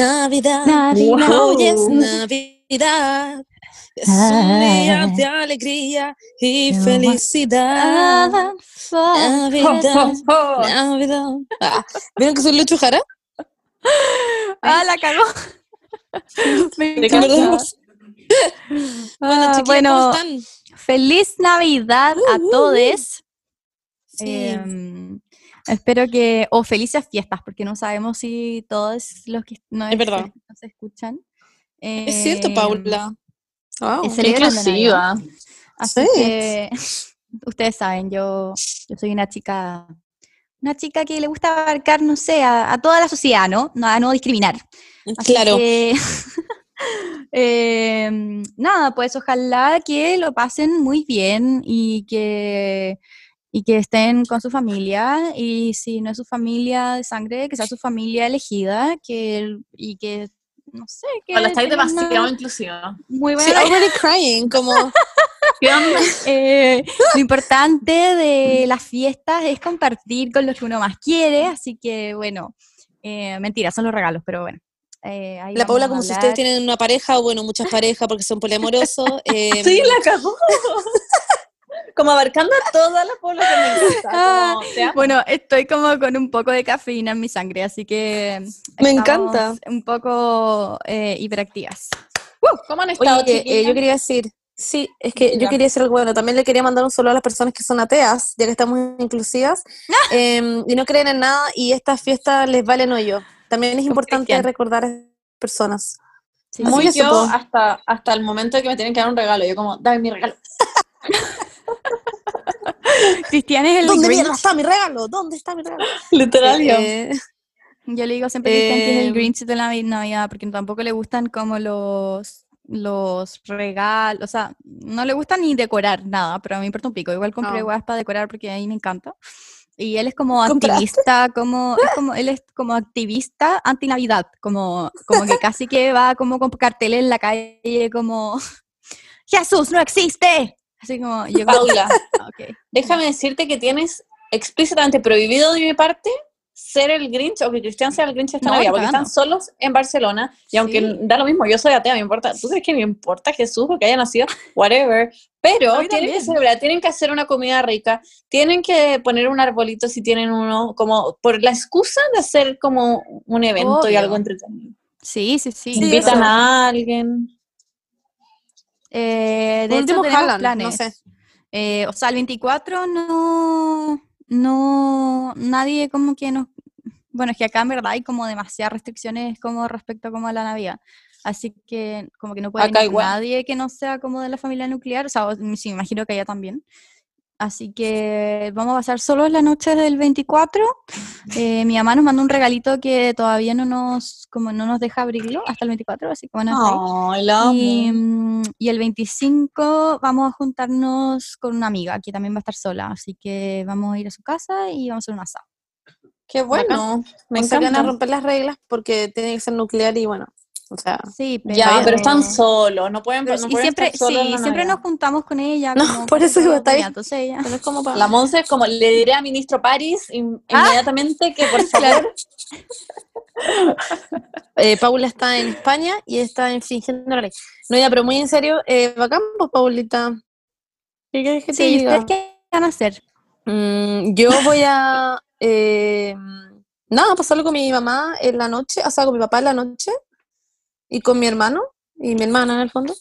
Navidad, Navidad. hoy es Navidad. Es un día de alegría y felicidad. Navidad, Navidad. Ah, ¿Vieron que soy Lucho Jara? Ah, la cagó. Me ¿De qué encanta. Bueno, Ah, chiquillas, bueno, ¿cómo están? feliz Navidad a Uh, uh, todos. Sí. Em, espero que, o felices fiestas, porque no sabemos si todos los que no Es verdad. nos escuchan. es cierto, em, Paula. Wow. es inclusiva. Así Sí. que ustedes saben, yo, yo soy una chica, una chica que le gusta abarcar, no sé, a, a toda la sociedad, ¿no? No, a no discriminar. Así Claro. que, em, nada, pues ojalá que lo pasen muy bien y que, y que estén con su familia. Y si no es su familia de sangre, que sea su familia elegida que, el- y que, no sé, que estáis demasiado inclusiva. muy Sí, buena already crying, como ¿Qué onda? eh, lo importante de las fiestas es compartir con los que uno más quiere, así que bueno, eh, mentira, son los regalos, pero bueno. eh, ahí la Paula como si ustedes tienen una pareja o bueno, muchas parejas porque son poliamorosos. eh, Sí, la cagó. Como abarcando a toda la población. Ah. Bueno, estoy como con un poco de cafeína en mi sangre, así que Me encanta. Un poco eh, hiperactivas. ¿Cómo han estado, Oye, eh, yo quería decir, sí, es que yo quería decir algo bueno, también le quería mandar un saludo a las personas que son ateas, ya que estamos inclusivas, em, y no creen en nada y estas fiestas les valen hoyo. También es importante Cristian. recordar a esas personas. Sí, Muy yo hasta, hasta el momento de que me tienen que dar un regalo. Yo como, dame mi regalo. Cristian es el ¿Dónde Grinch. mierda está mi regalo? ¿Dónde está mi regalo? Literal, yo. Eh, Yo le digo siempre Cristian que es el Em, Grinch de la Navi- Navidad, porque tampoco le gustan como los los regalos, o sea, no le gusta ni decorar nada, pero a mí me importa un pico. Igual compré Ah. guas para decorar porque a mí me encanta. Y él es como ¿Compraste? activista, como, es como, él es como activista anti-Navidad, como, como que casi que va como con carteles en la calle, como Jesús no existe. Así como, yo Paula, "Ah, ok". déjame decirte que tienes explícitamente prohibido de mi parte ser el Grinch o que Cristian sea el Grinch esta No, Navidad, porque están solos en Barcelona y aunque da lo mismo, yo soy atea, me importa. ¿Tú crees que me importa Jesús porque haya nacido? Whatever. Pero tienen que celebrar, tienen que hacer una comida rica, tienen que poner un arbolito si tienen uno, como por la excusa de hacer como un evento y algo entretenido. Sí, sí, sí. Invitan a alguien. Eh, de Por hecho, último, tenemos jalan, no planes. sé. Eh, o sea, el 24 no, no, nadie como que nos, bueno, es que acá en verdad hay como demasiadas restricciones como respecto como a la Navidad. Así que como que no puede venir nadie que no sea como de la familia nuclear, o sea, sí, me imagino que allá también. Así que vamos a pasar solo la noche del 24. Eh, mi mamá nos mandó un regalito que todavía no nos, como no nos deja abrirlo hasta el 24, así que bueno, amo. Y, mm, y el 25 vamos a juntarnos con una amiga que también va a estar sola, así que vamos a ir a su casa y vamos a hacer un asado. Qué bueno. Me o sea, que van a encanta. romper las reglas porque tiene que ser nuclear y bueno, o sea, Sí, pero, Ya, pero están solos, no pueden, pero- no y pueden siempre, estar solos en sí, siempre nos juntamos con ella. No, como por eso está ahí. Entonces ella, no es como para... La Monse es como, le diré a ministro París in- Ah. inmediatamente que por favor, Eh, Paula está en España y está en fingiendo la ley. No, ya, pero muy en serio, eh, bacán, pues, Paulita. ¿Qué quieres que te Sí, diga? ¿ustedes qué van a hacer? Mm, yo voy a... eh, nada, pasarlo con mi mamá en la noche, o sea, con mi papá en la noche y con mi hermano y mi hermana en el fondo.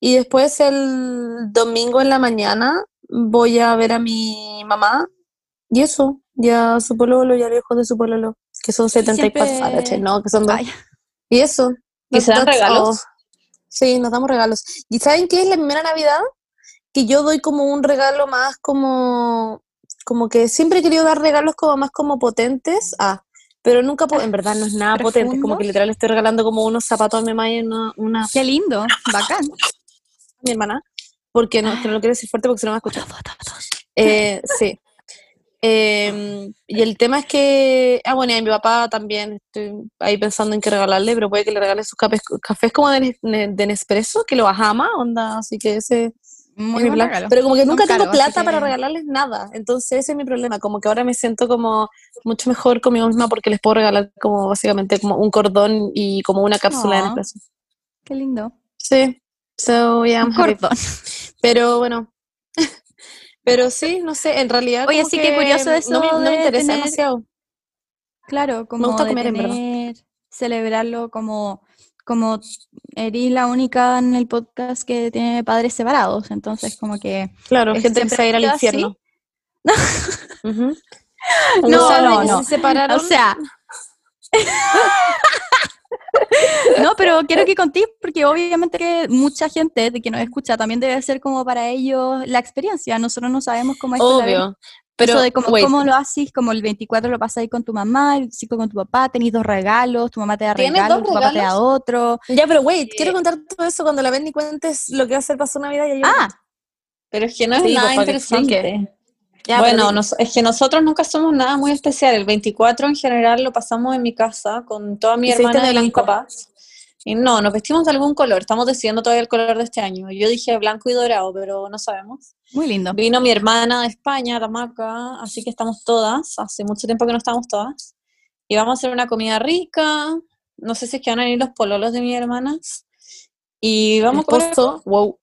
Y después el domingo en la mañana voy a ver a mi mamá y eso, ya su pololo, ya lejos de su pololo, que son 74 siempre- faraches, no, que son dos. Vaya. Y eso. ¿Y se dan regalos? Sí, nos damos regalos. ¿Y saben qué es la primera Navidad? Que yo doy como un regalo más como, como que siempre he querido dar regalos como más como potentes, ah, pero nunca, en verdad no es nada potente, es como que literal estoy regalando como unos zapatos a mi mamá y una, una Qué lindo, bacán. mi hermana, porque no, que no lo quiero decir fuerte porque se no me va a escuchar. Eh, sí. Em, y el tema es que, ah, bueno, y a mi papá también estoy ahí pensando en qué regalarle, pero puede que le regale sus cafés, cafés como de, de Nespresso, que lo ama, onda, así que ese, Muy regalo. Pero como que Son nunca tengo caros, plata para que- regalarles nada. Entonces ese es mi problema. Como que ahora me siento como mucho mejor conmigo misma porque les puedo regalar como básicamente como un cordón y como una cápsula de Aw. Nespresso. Qué lindo. Sí. So, yeah, happy. cordón. Pero bueno. Pero sí, no sé, en realidad. Oye, sí, qué curioso eso No me, no me de interesa tener- demasiado. Claro, como gusta de comer, en verdad. celebrarlo como, como eres la única en el podcast que tiene padres separados, entonces como que Claro, ¿Es gente que se ir al así? infierno. No, ¿Saben no, no. Se separaron. O sea. no, pero quiero que contéis, porque obviamente que mucha gente de que nos escucha también debe ser como para ellos la experiencia. Nosotros no sabemos cómo es obvio. Pero, Eso de cómo, wait, cómo lo haces, como el 24 lo pasáis con tu mamá, el 5 con tu papá, tenéis dos regalos, tu mamá te da ¿Tienes regalos, dos tu papá te da regalos? otro. Ya, pero wait, Eh, quiero contar todo eso cuando la ven y cuentes lo que va a hacer para su Navidad. Y yo Ah, Pero es que no es Sí, nada interesante. Ya, bueno, nos- es que nosotros nunca somos nada muy especial. El 24 en general lo pasamos en mi casa con toda mi ¿Y hermana de y mis papás. Y no, nos vestimos de algún color. Estamos decidiendo todavía el color de este año. Yo dije blanco y dorado, pero no sabemos. Muy lindo. Vino mi hermana de España, la Maca, así que estamos todas. Hace mucho tiempo que no estamos todas. Y vamos a hacer una comida rica. No sé si es que van a venir los pololos de mis hermanas. Y vamos esposo, wow.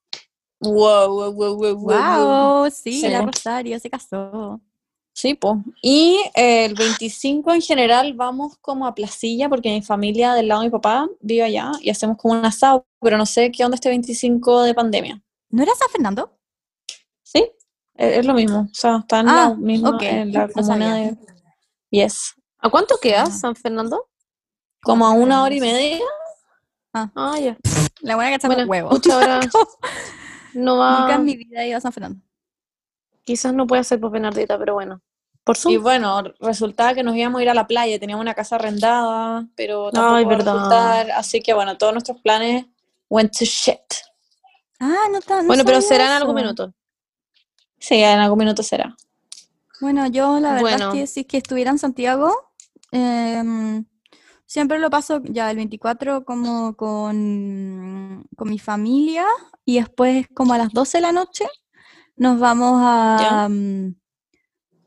Wow, wow, wow, wow, wow. Wow, sí, Sí. la Rosario se casó. Sí, pues. Y eh, el 25 en general vamos como a Placilla, porque mi familia del lado de mi papá vive allá y hacemos como un asado, pero no sé qué onda este 25 de pandemia. ¿No era San Fernando? ¿Sí? Es, es lo mismo. O sea, está en Ah, la misma, ok, en la comuna de. Yes. ¿A cuánto queda Ah. San Fernando? Como a una hora y media. Ah, ya. La buena que está Bueno, con huevo. no Nunca va. en mi vida he ido a San Fernando. Quizás no pueda ser por Bernardita, pero bueno. Por Y Zoom. bueno, resultaba que nos íbamos a ir a la playa, teníamos una casa arrendada, pero tampoco Ay, verdad. resultar. Así que bueno, todos nuestros planes went to shit. Ah, no está. no Bueno, pero sabía será en eso. algún minuto. Sí, en algún minuto será. Bueno, yo la verdad Bueno. es que si es que estuviera en Santiago, em, siempre lo paso ya el 24 como con, con mi familia y después como a las 12 de la noche nos vamos a... Mm,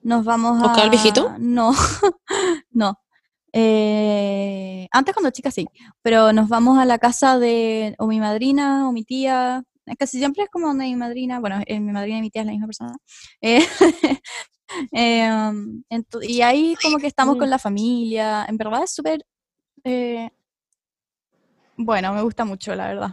Nos vamos a... ¿Buscar al viejito? No, no. Eh, antes cuando chica sí, pero nos vamos a la casa de o mi madrina o mi tía. Casi siempre es como donde mi madrina, bueno, eh, mi madrina y mi tía es la misma persona. Eh, em, y ahí como que estamos con la familia. En verdad es súper... eh, bueno, me gusta mucho, la verdad.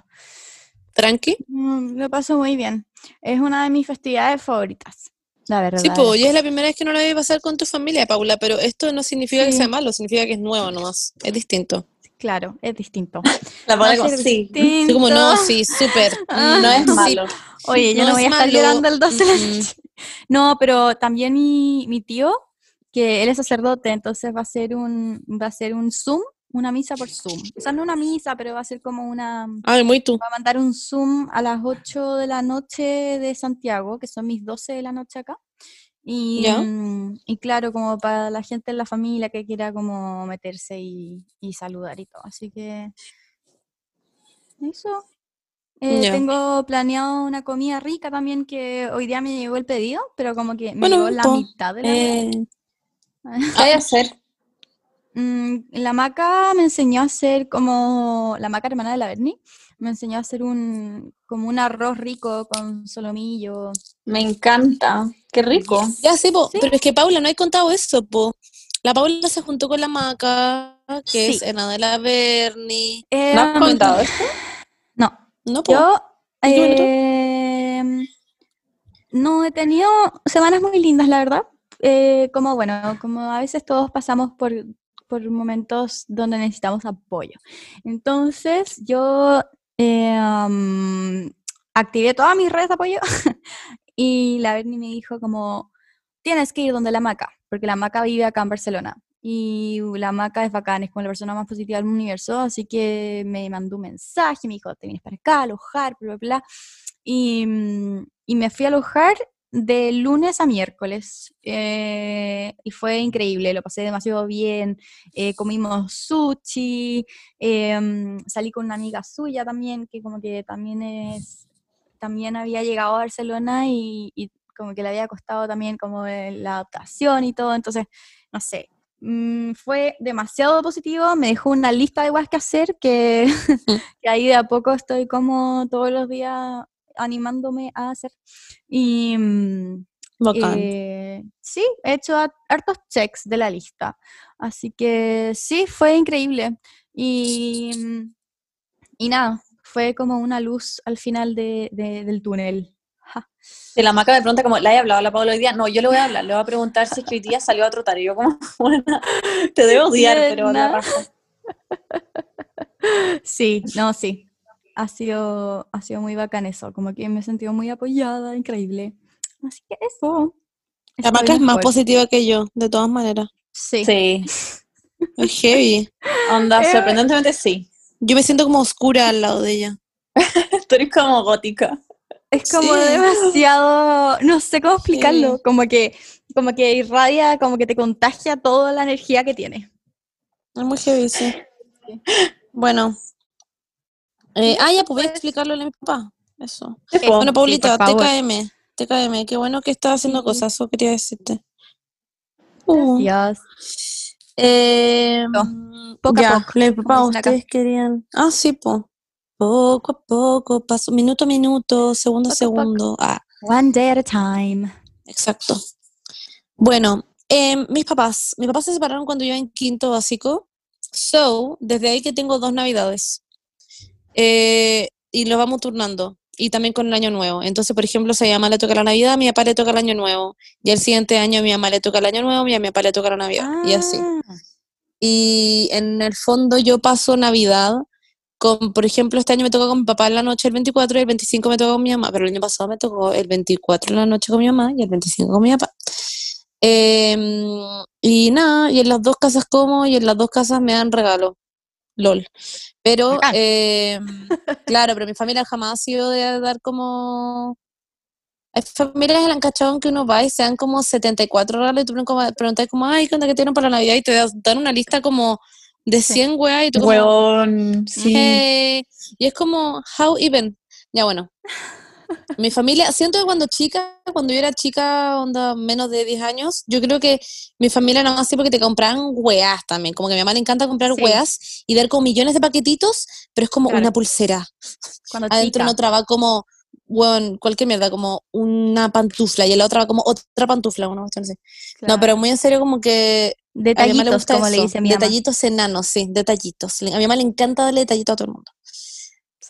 Tranqui. Mm, Lo paso muy bien. Es una de mis festividades favoritas, la verdad. Sí, pues hoy es la primera vez que no la voy a pasar con tu familia, Paula, pero esto no significa que sea malo, significa que es nuevo nomás. Es distinto. Claro, es distinto. La Va a Paula como, sí. Así como, no, distinto. sí, súper. Ah, No es sí, malo. Oye, yo No no, voy a es estar malo, llorando el 12 de la noche. No, pero también mi, mi tío, que él es sacerdote, entonces va a ser un, va a ser un Zoom, una misa por Zoom. O sea, no una misa, pero va a ser como una, Ay, muy tú. va a mandar un Zoom a las 8 de la noche de Santiago, que son mis 12 de la noche acá. Y, mm, y claro, como para la gente en la familia que quiera como meterse y, y saludar y todo. Así que eso. Eh. Tengo planeado una comida rica también que hoy día me llegó el pedido, pero como que me Bueno, llegó la mitad de la Eh, ¿Qué hay a hacer? Mm, la Maca me enseñó a hacer como, la Maca hermana de la Berni, me enseñó a hacer un, como un arroz rico con solomillo. Me encanta. Qué rico. ya sí, po, pero es que Paula, no hay contado eso, po. La Paula se juntó con la Maca, que es Sí. hermana de la Bernie. Eh, ¿No has contado esto? no, No, po. yo em, no he tenido semanas muy lindas, la verdad. Eh, como bueno, como a veces todos pasamos por, por momentos donde necesitamos apoyo. Entonces, yo eh, am, activé todas mis redes de apoyo y la Berni me dijo como, tienes que ir donde la Maca, porque la Maca vive acá en Barcelona. Y la Maca es bacán, es como la persona más positiva del universo, así que me mandó un mensaje, me dijo, te vienes para acá, alojar, bla, bla, bla. Y, mm, y me fui a alojar de lunes a miércoles. eh, y fue increíble, lo pasé demasiado bien. eh, comimos sushi, em, salí con una amiga suya también, que como que también es también había llegado a Barcelona y, y como que le había costado también como el- la adaptación y todo, entonces, no sé, mm, fue demasiado positivo, me dejó una lista de cosas que hacer que, que ahí de a poco estoy como todos los días animándome a hacer. Y mm, eh, sí, he hecho har- hartos checks de la lista. Así que sí, fue increíble. Y, mm, y nada, fue como una luz al final de- de- del túnel. Ja. Si la maca me pregunta como, ¿la he hablado a la Paula hoy día? No, yo le voy a hablar, le voy a preguntar si es que hoy día salió a trotar. Y yo como, bueno, te debo odiar, pero la raja. Sí, no, sí. Ha sido, ha sido muy bacán eso. Como que me he sentido muy apoyada, increíble. Así que eso. La maca es más positiva que yo, de todas maneras. Sí. Sí, Es heavy. onda, Eh. sorprendentemente sí. Yo me siento como oscura al lado de ella. Tú eres como gótica. Es como Sí. demasiado, no sé cómo explicarlo, Sí. como que, como que irradia, como que te contagia toda la energía que tiene. Es muy heavy, sí. Bueno. Eh, ah, ya, pues voy a explicarlo a mi papá. Eso. Sí. Bueno, Paulita, favor. TKM. TKM, qué bueno que estás haciendo Sí. cosas, eso quería decirte. Uh, Dios. Eh, No, poco a poco, le- papá, acá. querían. Ah, sí, po. Poco a poco, paso, minuto a minuto, segundo a Poco a poco. segundo. Ah, One day at a time. exacto. Bueno, em, mis papás, mis papás se separaron cuando yo en quinto básico. So, desde ahí que tengo dos navidades. Eh, y los vamos turnando. Y también con el año nuevo. Entonces, por ejemplo, si a mi mamá le toca la Navidad, a mi papá le toca el año nuevo. Y el siguiente año a mi mamá le toca el año nuevo y a mi papá le toca la Navidad. Y así. Ah, Y en el fondo yo paso Navidad con, por ejemplo, este año me tocó con mi papá en la noche el 24 y el 25 me tocó con mi mamá, pero el año pasado me tocó el 24 en la noche con mi mamá y el 25 con mi papá. Em, y nada, y en las dos casas como y en las dos casas me dan regalo. LOL. Pero, em, claro, pero mi familia jamás ha sido de dar como... Hay familias en Cachón que uno va y se dan como 74 regalos y tú preguntas como, ay, ¿qué onda que tienen para la Navidad? Y te dan una lista como de Sí. 100 weas y tú como, Weón, sí. "Hey". Y es como, how even? Ya bueno. Mi familia, siento que cuando chica, cuando yo era chica, onda menos de 10 años, yo creo que mi familia no así porque te compraban weas también. Como que a mi mamá le encanta comprar Sí. weas y dar como millones de paquetitos, pero es como Claro. una pulsera. Cuando Adentro no traba como, bueno, cualquier mierda, como una pantufla y en la otra va como otra pantufla, una cuestión así. No, pero muy en serio como que a mi mamá le Detallitos, gusta como le eso, dice mi mamá. detallitos enanos, sí, detallitos. Le- A mi mamá le encanta darle detallitos a todo el mundo.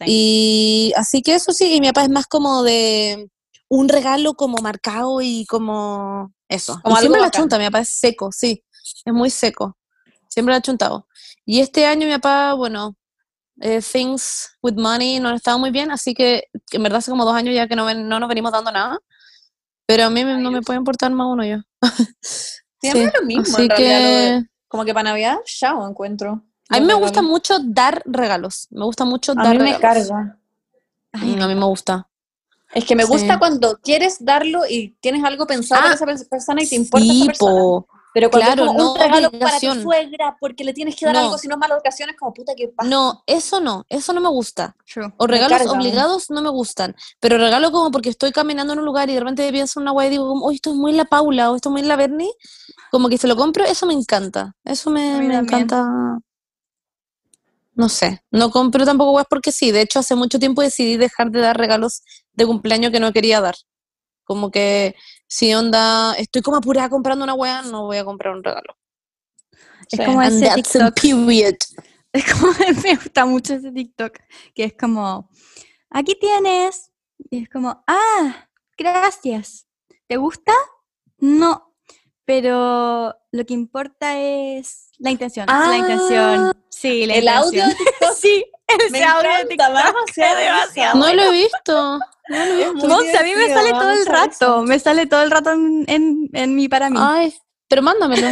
Sí. Y así que eso sí, y mi papá es más como de un regalo como marcado y como eso. Como y algo siempre la chunta, mi papá es seco, sí, es muy seco. Siempre la ha chuntado. Y este año mi papá, bueno, eh, things with money no estaba muy bien, así que en verdad hace como dos años ya que no, ven- no nos venimos dando nada. Pero a mí me- no me puede importar más uno yo. Sí, mí es lo mismo, así en realidad, que- Como que para Navidad, chao, encuentro. A mí me gusta regalos. mucho dar regalos. Me gusta mucho A dar mí me regalos. carga. Ay, Mm, a mí me gusta. Es que me Sí. gusta cuando quieres darlo y tienes algo pensado para Ah, esa pers- persona y te importa Sí, esa persona. po. Pero cuando claro, es como no un regalo para obligación. tu suegra porque le tienes que dar No. algo, si no malas ocasiones, como puta que pasa. No, eso no, eso no me gusta. True. O regalos carga, obligados no me gustan. Pero regalo como porque estoy caminando en un lugar y de repente pienso en una guay y digo, "Uy, esto es muy la Paula o esto es muy la Bernie. Como que se lo compro, eso me encanta. Eso A me, me encanta. No sé, no compro tampoco guas porque sí. De hecho, hace mucho tiempo decidí dejar de dar regalos de cumpleaños que no quería dar. Como que si onda, estoy como apurada comprando una weá, no voy a comprar un regalo. Es Sí. como ese TikTok. period. Es como, me gusta mucho ese TikTok, que es como, aquí tienes. Y es como, ah, gracias. ¿Te gusta? No. Pero lo que importa es la intención. la Ah, intención. Sí, la el audio intención. de TikTok sí, ese me audio de TikTok. demasiado. No lo he visto. Es muy Monse, a mí me sale todo el rato, me sale todo el rato en, en, en mi para mí. Ay, pero mándamelo.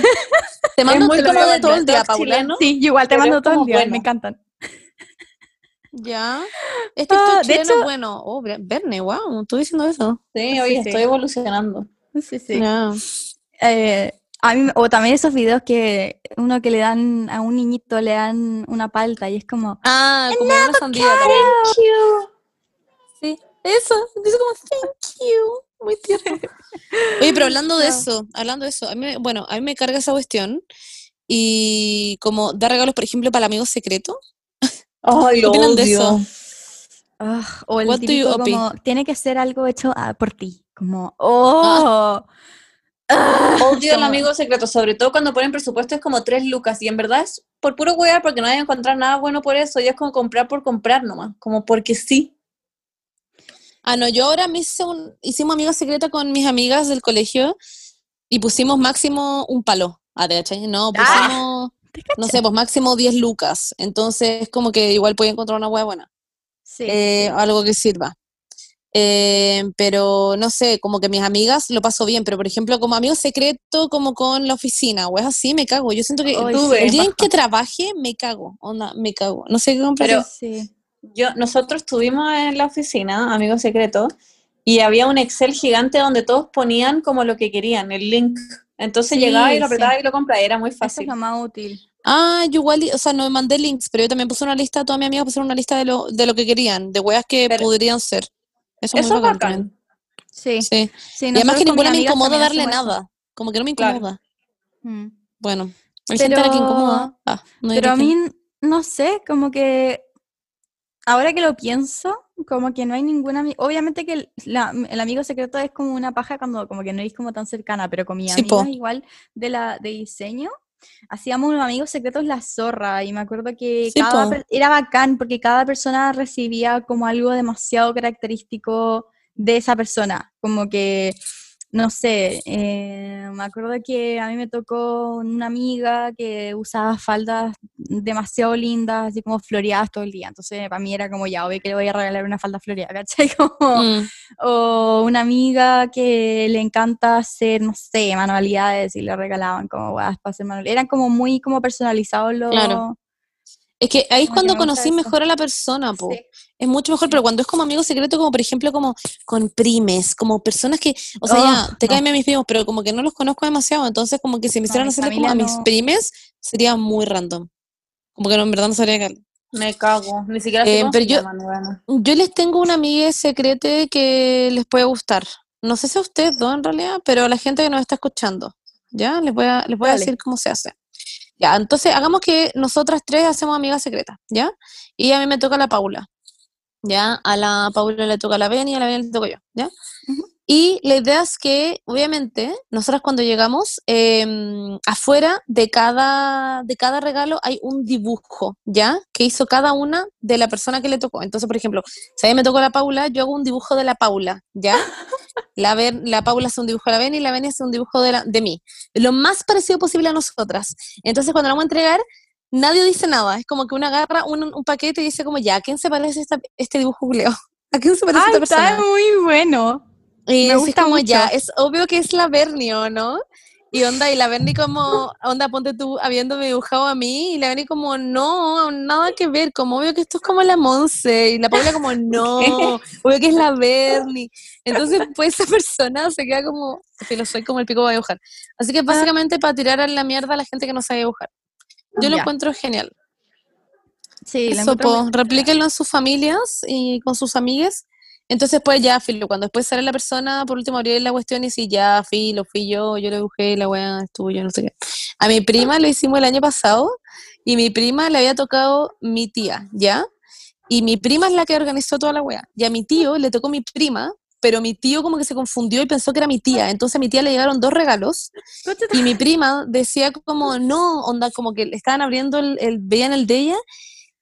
Te mando muy te lo como mando todo el día, Paula. sí, igual te pero mando todo el día, bueno. me encantan. Ya. Este Ah, es de hecho- bueno. Oh, Verne, wow, estoy diciendo eso. Sí, oye, sí. estoy evolucionando. Sí, sí. Eh, a mí, o también esos videos que uno que le dan a un niñito, le dan una palta y es como, Ah, como una sandía también. Sí. Eso, dice como thank you. Muy tierno. Oye, pero hablando de eso, hablando de eso, a mí, bueno, a mí me carga esa cuestión. Y como dar regalos, por ejemplo, para el amigo secreto. Ay, ¿Qué lo opinan de eso? Ah, o el you típico como, tiene que ser algo hecho ah, por ti. Como, oh. Ah, Odio al amigo secreto, sobre todo cuando ponen presupuestos como tres lucas y en verdad es por puro huear porque no hay a encontrar nada bueno por eso y es como comprar por comprar nomás, como porque sí. Ah, no, yo ahora me hice un, hicimos amiga secreta con mis amigas del colegio y pusimos máximo un palo. Ah, ¿te cachai? No, pusimos, no sé, pues máximo 10 lucas. Entonces, como que igual puede encontrar una hueá buena. Sí, eh, algo que sirva. Eh, pero no sé, como que mis amigas lo paso bien, pero por ejemplo, como amigo secreto, como con la oficina, o es así, me cago. Yo siento que Ay, el sí, día en que trabaje, me cago, onda, me cago. No sé qué comprar. Pero- sí. Yo, nosotros estuvimos en la oficina, amigo secreto, y había un Excel gigante donde todos ponían como lo que querían, el link. Entonces Sí, llegaba y lo apretaba sí. y lo compraba, era muy Eso es fácil. lo más útil. Ah, yo igual, o sea, no me mandé links, pero yo también puse una lista, todas mis amigas pusieron una lista de lo, de lo que querían, de weas que Pero- podrían ser. Eso es Eso muy es bacán. bacán. Sí. también. Sí. sí Y además que ninguna me incomoda darle nada. Como que no me Claro. incomoda. Mm. Bueno, hay gente a la que Pero- incomoda. Ah, no Pero a mí, no sé, como que ahora que lo pienso, como que no hay ninguna... Obviamente que el, la- el amigo secreto es como una paja cuando como que no es como tan cercana, pero con mis Sí, po. amigas igual de la de diseño, hacíamos unos amigos secretos la zorra y me acuerdo que Sí, cada per- era bacán porque cada persona recibía como algo demasiado característico de esa persona, como que no sé, eh, me acuerdo que a mí me tocó una amiga que usaba faldas demasiado lindas, así como floreadas todo el día. Entonces, para mí era como ya, obvio que le voy a regalar una falda floreada, ¿cachai? Como, Mm. O una amiga que le encanta hacer, no sé, manualidades y le regalaban como weas para hacer manualidades. Eran como muy como personalizados los... Claro. Es que ahí es cuando conocí mejor a la persona, po. Sí. Es mucho mejor, pero cuando es como amigo secreto, como por ejemplo, como con primes, como personas que, o sea, Oh, ya, te no. caen bien mis primos, pero como que no los conozco demasiado, entonces como que si me No, hicieran mi hacerle como a mis no. primes, sería muy random. Como que no, en verdad no sabría qué. Me cago, ni siquiera Eh, pero yo-. Yo les tengo una amiga secreta que les puede gustar. No sé si a ustedes dos en realidad, pero a la gente que nos está escuchando, ¿ya? Les voy a, les voy a decir cómo se hace. Ya, entonces hagamos que nosotras tres hacemos amigas secretas, ¿ya? Y a mí me toca la Paula, ¿ya? A la Paula le toca la Beni y a la Beni le toco yo, ¿ya? Y la idea es que, obviamente, nosotras cuando llegamos, em, afuera de cada, de cada regalo hay un dibujo, ¿ya? Que hizo cada una de la persona que le tocó. Entonces, por ejemplo, si a mí me tocó la Paula, yo hago un dibujo de la Paula, ¿ya? La, Ver- la Paula hace un dibujo de la Beni y la Beni hace un dibujo de, la, de mí. Lo más parecido posible a nosotras. Entonces, cuando la vamos a entregar, nadie dice nada. Es como que uno agarra un, un paquete y dice como, ya, ¿a quién se parece esta- este dibujo, Julio? ¿A quién se parece Ay, esta persona? está muy bueno. Y Me gusta como ya, mucho. es obvio que es la Bernie, ¿o no? Y onda, y la Bernie como, onda, ponte tú habiéndome dibujado a mí, y la Bernie como, no, nada que ver, como obvio que esto es como la Monse, y la Paula como, no, obvio que es la Bernie. Entonces, pues esa persona se queda como, que lo soy como el pico para dibujar. Así que básicamente para tirar a la mierda a la gente que no sabe dibujar. Yo lo Ya. encuentro genial. Sí, Eso, po, replíquenlo en sus familias y con sus amigas. Entonces, pues ya, filo, cuando después sale la persona, por último abrir la cuestión y si ya, filo, fui yo, yo le dibujé, la weá estuvo yo, no sé qué. A mi prima lo hicimos el año pasado y mi prima le había tocado mi tía, ¿ya? Y mi prima es la que organizó toda la weá. Y a mi tío le tocó mi prima, pero mi tío como que se confundió y pensó que era mi tía. Entonces a mi tía le llegaron dos regalos y mi prima decía como, no, onda, como que le estaban abriendo el, el veían el de ella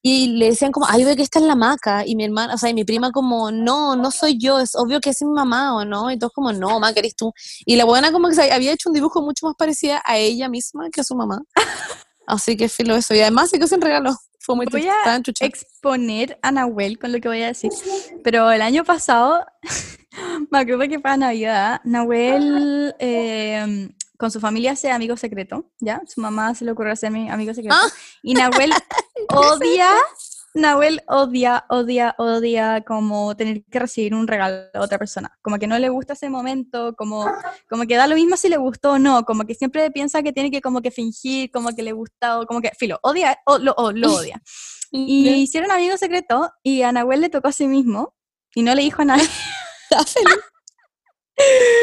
y le decían como, ay, ve que está en la maca. Y mi hermana, o sea, y mi prima como, no, no soy yo, es obvio que es mi mamá o no. Y todos como, no, ma, que eres tú. Y la buena como que se había hecho un dibujo mucho más parecida a ella misma que a su mamá. Así que filo eso. Y además se quedó sin regalo. Fue muy Voy a exponer a Nahuel con lo que voy a decir. Pero el año pasado, me acuerdo que para Navidad, Nahuel eh, con su familia hace amigo secreto, ¿ya? Su mamá se le ocurrió hacer mi amigo secreto. Ah. Y Nahuel odia, Nahuel odia, odia, odia como tener que recibir un regalo de otra persona. Como que no le gusta ese momento, como, como que da lo mismo si le gustó o no, como que siempre piensa que tiene que como que fingir, como que le gusta, o como que, filo, odia, o, lo, o lo odia. Y hicieron amigo secreto y a Nahuel le tocó a sí mismo y no le dijo a nadie. Estaba feliz.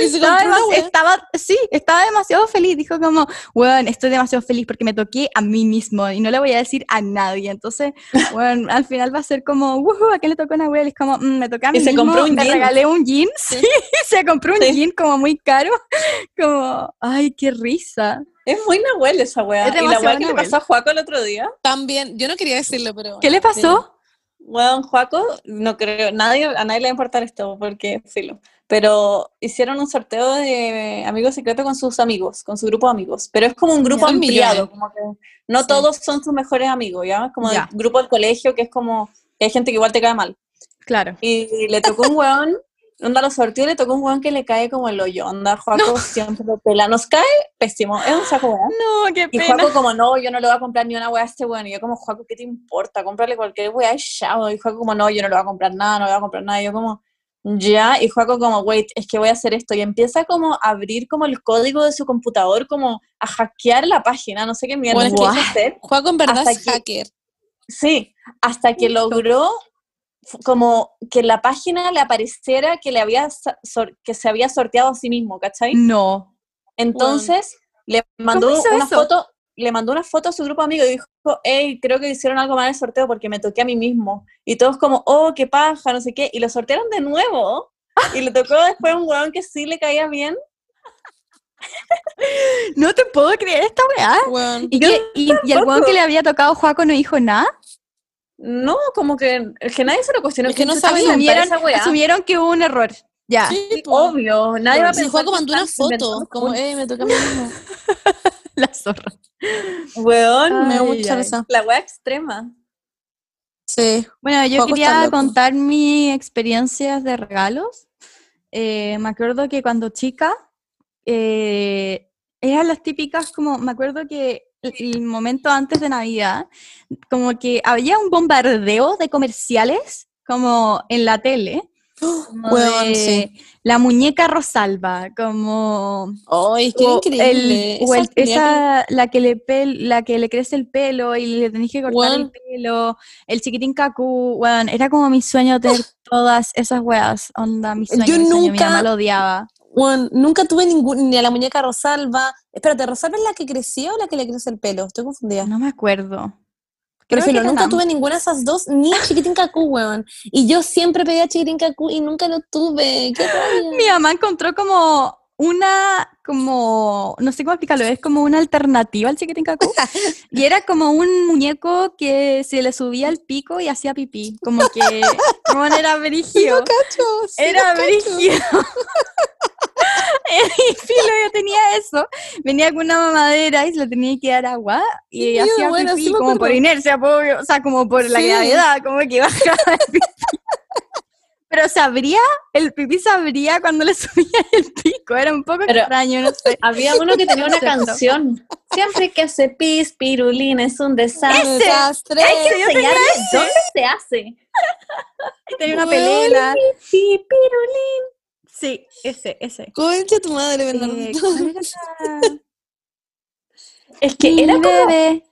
Y se Estaba, compró una demas- wea. estaba- sí, estaba demasiado feliz. Dijo como, bueno, estoy demasiado feliz porque me toqué a mí mismo y no le voy a decir a nadie. Entonces, bueno, al final va a ser como, "Wujú, ¿a quién le tocó una wea? Y es como, "Mm, me toqué a mí Y se mismo, compró un me jean. regalé un jean. Sí, se compró un Sí. jean como muy caro. Como, ay, qué risa. Es muy Nahuel esa weá. Es Y la demasiado weá que le Nahuel. pasó a Juaco el otro día. También, yo no quería decirlo, pero. ¿Qué le pasó? Bueno, Juaco, no creo, nadie, a nadie le va a importar esto porque filo. Pero hicieron un sorteo de amigos secretos con sus amigos, con su grupo de amigos. Pero es como un grupo Ya, ampliado, como que no Sí. todos son sus mejores amigos, ¿ya? Como Ya. el grupo del colegio, que es como, que hay gente que igual te cae mal. Claro. Y le tocó un weón, onda lo sorteó y le tocó un weón que le cae como el hoyo. Onda, Juaco siempre lo pela. Nos cae pésimo, es un saco weón. No, qué Y pena. Juaco como, no, yo no le voy a comprar ni una weá a este weón. Y yo como, Juaco, ¿qué te importa? Cómprale cualquier weá y chao. Y Juaco como, no, yo no le voy a comprar nada, no le voy a comprar nada. Y yo como, ya. Y Juaco como, wait, es que voy a hacer esto. Y empieza como a abrir como el código de su computador, como a hackear la página. No sé qué mierda Bueno, es que- hacer. Juaco en verdad Hasta es que- hacker. Sí, hasta que logró como que la página le apareciera que le había que se había sorteado a sí mismo, ¿cachai? No. Entonces le mandó una eso? foto, le mandó una foto a su grupo de amigos y dijo, hey, creo que hicieron algo mal en el sorteo porque me toqué a mí mismo. Y todos como, oh, qué paja, no sé qué. Y lo sortearon de nuevo. Y le tocó después un weón que sí le caía bien. No te puedo creer esta weá. ¿Y, qué- y, y el weón que le había tocado Juaco no dijo nada? No, como que, es que nadie se lo cuestionó. Es que no ¿quién chucha va a sabían, Asumieron, esa weá? asumieron que hubo un error. Ya. Sí. Obvio, nadie va a Si pensar Juaco que mandó una foto, como, eh, me toca a mí mismo. La zorra. Weón, Me risa. la weá extrema. Sí. Bueno, yo quería contar mis experiencias de regalos. Eh, me acuerdo que cuando chica, eh, eran las típicas como, me acuerdo que el momento antes de Navidad, como que había un bombardeo de comerciales como en la tele. Como Weón, de sí. La muñeca Rosalba, como Ay, qué o increíble. el- o el- Esa la que le pel- la que le crece el pelo y le tenés que cortar el pelo, el chiquitín cacú, weón, era como mi sueño tener todas esas weas, onda, mi sueño, Yo mi sueño, mi nunca- mamá lo odiaba. Bueno, nunca tuve ningún, ni a la muñeca Rosalba. Espérate, ¿Rosalba es la que creció o la que le crece el pelo? Estoy confundida. No me acuerdo. Eran nunca tuve ninguna de esas dos, ni a Chiquitín Cacú, weón. Y yo siempre pedía Chiquitín Cacú y nunca lo tuve. ¡Qué rabia! Mi mamá encontró como una, como, no sé cómo explicarlo, es como una alternativa al chiquitín cacú. y era como un muñeco que se le subía el pico y hacía pipí. Como que, como era brigio. cacho, sí, Era lo cacho. y filo, yo tenía eso. Venía con una mamadera y se le tenía que dar agua y Sí, hacía bueno, pipí sí como por inercia, o sea, como por la gravedad, como que bajaba el pipí. Pero se abría, el pipí se abría cuando le subía el pico, era un poco Pero- extraño, no sé. Había uno que tenía una canción. Siempre que hace pis, pirulina, es un desastre. Hay que enseñarle dónde se hace. Tenía una pelela. Pi, pirulín. Sí, ese, ese. Concha tu madre, Eh. Es que Mi era como... bebé,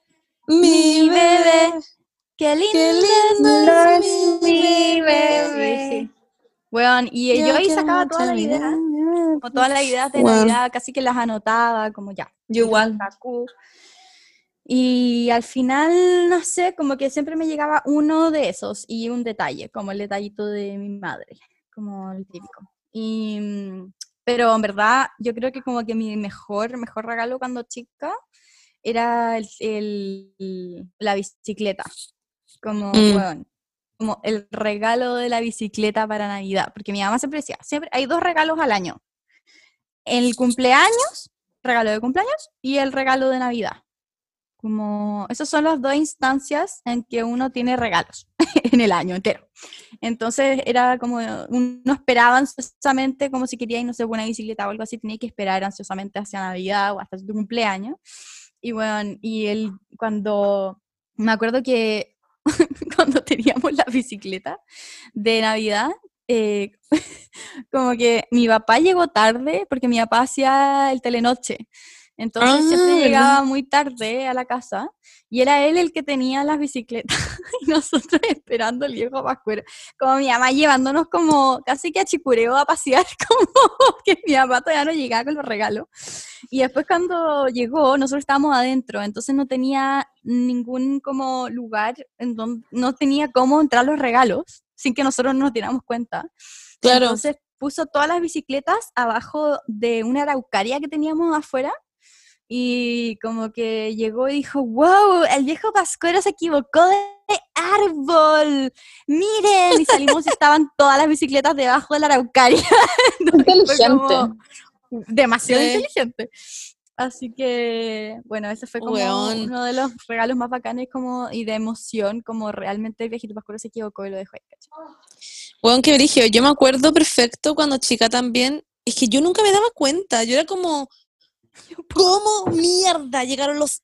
Mi bebé. qué lindo, Qué lindo es mi bebé. Sí, sí. Weón, y yo, ahí sacaba todas las ideas, como todas las ideas de. Navidad, casi que las anotaba, como ya. Yo igual. Y al final, no sé, como que siempre me llegaba uno de esos y un detalle, como el detallito de mi madre, como el típico. Y, mm, pero en verdad, yo creo que como que mi mejor, mejor regalo cuando chica era el, el- la bicicleta. Como, Mm. como el regalo de la bicicleta para Navidad. Porque mi mamá siempre decía, siempre hay dos regalos al año. El cumpleaños, regalo de cumpleaños, y el regalo de Navidad. Como, esas son las dos instancias en que uno tiene regalos en el año entero. Entonces era como, uno esperaba ansiosamente, como si quería, no sé, una bicicleta o algo así, tenía que esperar ansiosamente hacia Navidad o hasta su cumpleaños. Y bueno, y el, cuando, me acuerdo que cuando teníamos la bicicleta de Navidad, eh, como que mi papá llegó tarde porque mi papá hacía el telenoche. Entonces Ah, siempre ¿verdad? llegaba muy tarde a la casa y era él el que tenía las bicicletas y nosotros esperando el viejo pascuero. Como mi mamá llevándonos como casi que a Chicureo a pasear, como que mi papá todavía no llegaba con los regalos. Y después cuando llegó, nosotros estábamos adentro, entonces no tenía ningún como lugar en donde no tenía cómo entrar los regalos sin que nosotros nos diéramos cuenta. Claro. Entonces puso todas las bicicletas abajo de una araucaria que teníamos afuera y como que llegó y dijo, wow, el viejo Pascuero se equivocó de árbol, miren, y salimos y estaban todas las bicicletas debajo de la araucaria. Inteligente. demasiado Sí. inteligente. Así que, bueno, ese fue como uno de los regalos más bacanes como, y de emoción, como realmente el viejito Pascuero se equivocó y lo dejó ahí, ¿cachai? Weón, qué brigio. Yo me acuerdo perfecto cuando chica también. Es que yo nunca me daba cuenta. Yo era como, ¿cómo mierda llegaron los,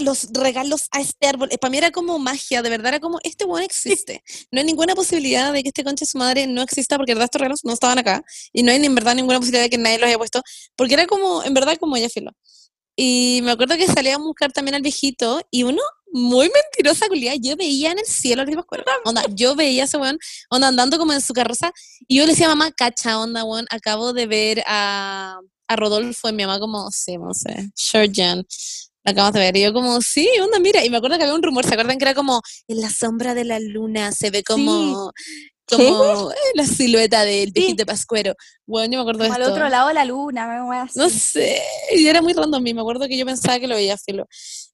los regalos a este árbol? Para mí era como magia, de verdad era como, este weón existe. No hay ninguna posibilidad de que este concha su madre no exista porque de verdad estos regalos no estaban acá. Y no hay en verdad ninguna posibilidad de que nadie los haya puesto. Porque era como, en verdad, como ella filo. Y me acuerdo que salíamos a buscar también al viejito y uno, muy mentirosa, culiada, yo veía en el cielo Pascuero. Onda, yo veía a ese weón, onda, andando como en su carroza y yo le decía mamá, cacha, onda, weón, acabo de ver a, a Rodolfo y mi mamá como, sí, no sé, sure, Jen, la acabamos de ver. Y yo como, sí, onda, mira. Y me acuerdo que había un rumor, ¿se acuerdan que era como, en la sombra de la luna se ve como, ¿Qué? como eh, la silueta del viejito pascuero? Bueno, yo me acuerdo de Como al esto. otro lado de la luna, me. No sé, y era muy random. y Me acuerdo que yo pensaba que lo veía filo.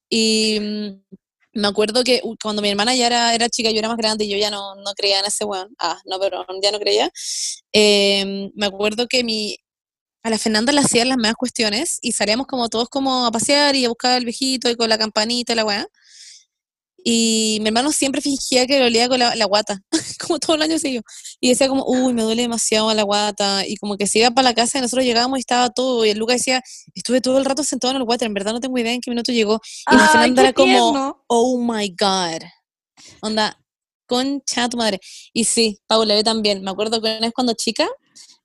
Y mm, me acuerdo que uh, cuando mi hermana ya era, era chica, yo era más grande y yo ya no, no creía en ese weón. Ah, no, pero ya no creía. em, me acuerdo que mi, a la Fernanda le hacían las mismas cuestiones y salíamos como todos como a pasear y a buscar al viejito y con la campanita y la weá. Y mi hermano siempre fingía que le olía con la, la guata, como todo el año seguido. Y decía como, uy, me duele demasiado la guata. Y como que se iba para la casa y nosotros llegábamos y estaba todo. Y el Lucas decía, estuve todo el rato sentado en el water, en verdad no tengo idea en qué minuto llegó. Y la Fernanda era como, tierno. oh my God. Onda, concha tu madre. Y sí, Paula, yo también. Me acuerdo que una vez cuando chica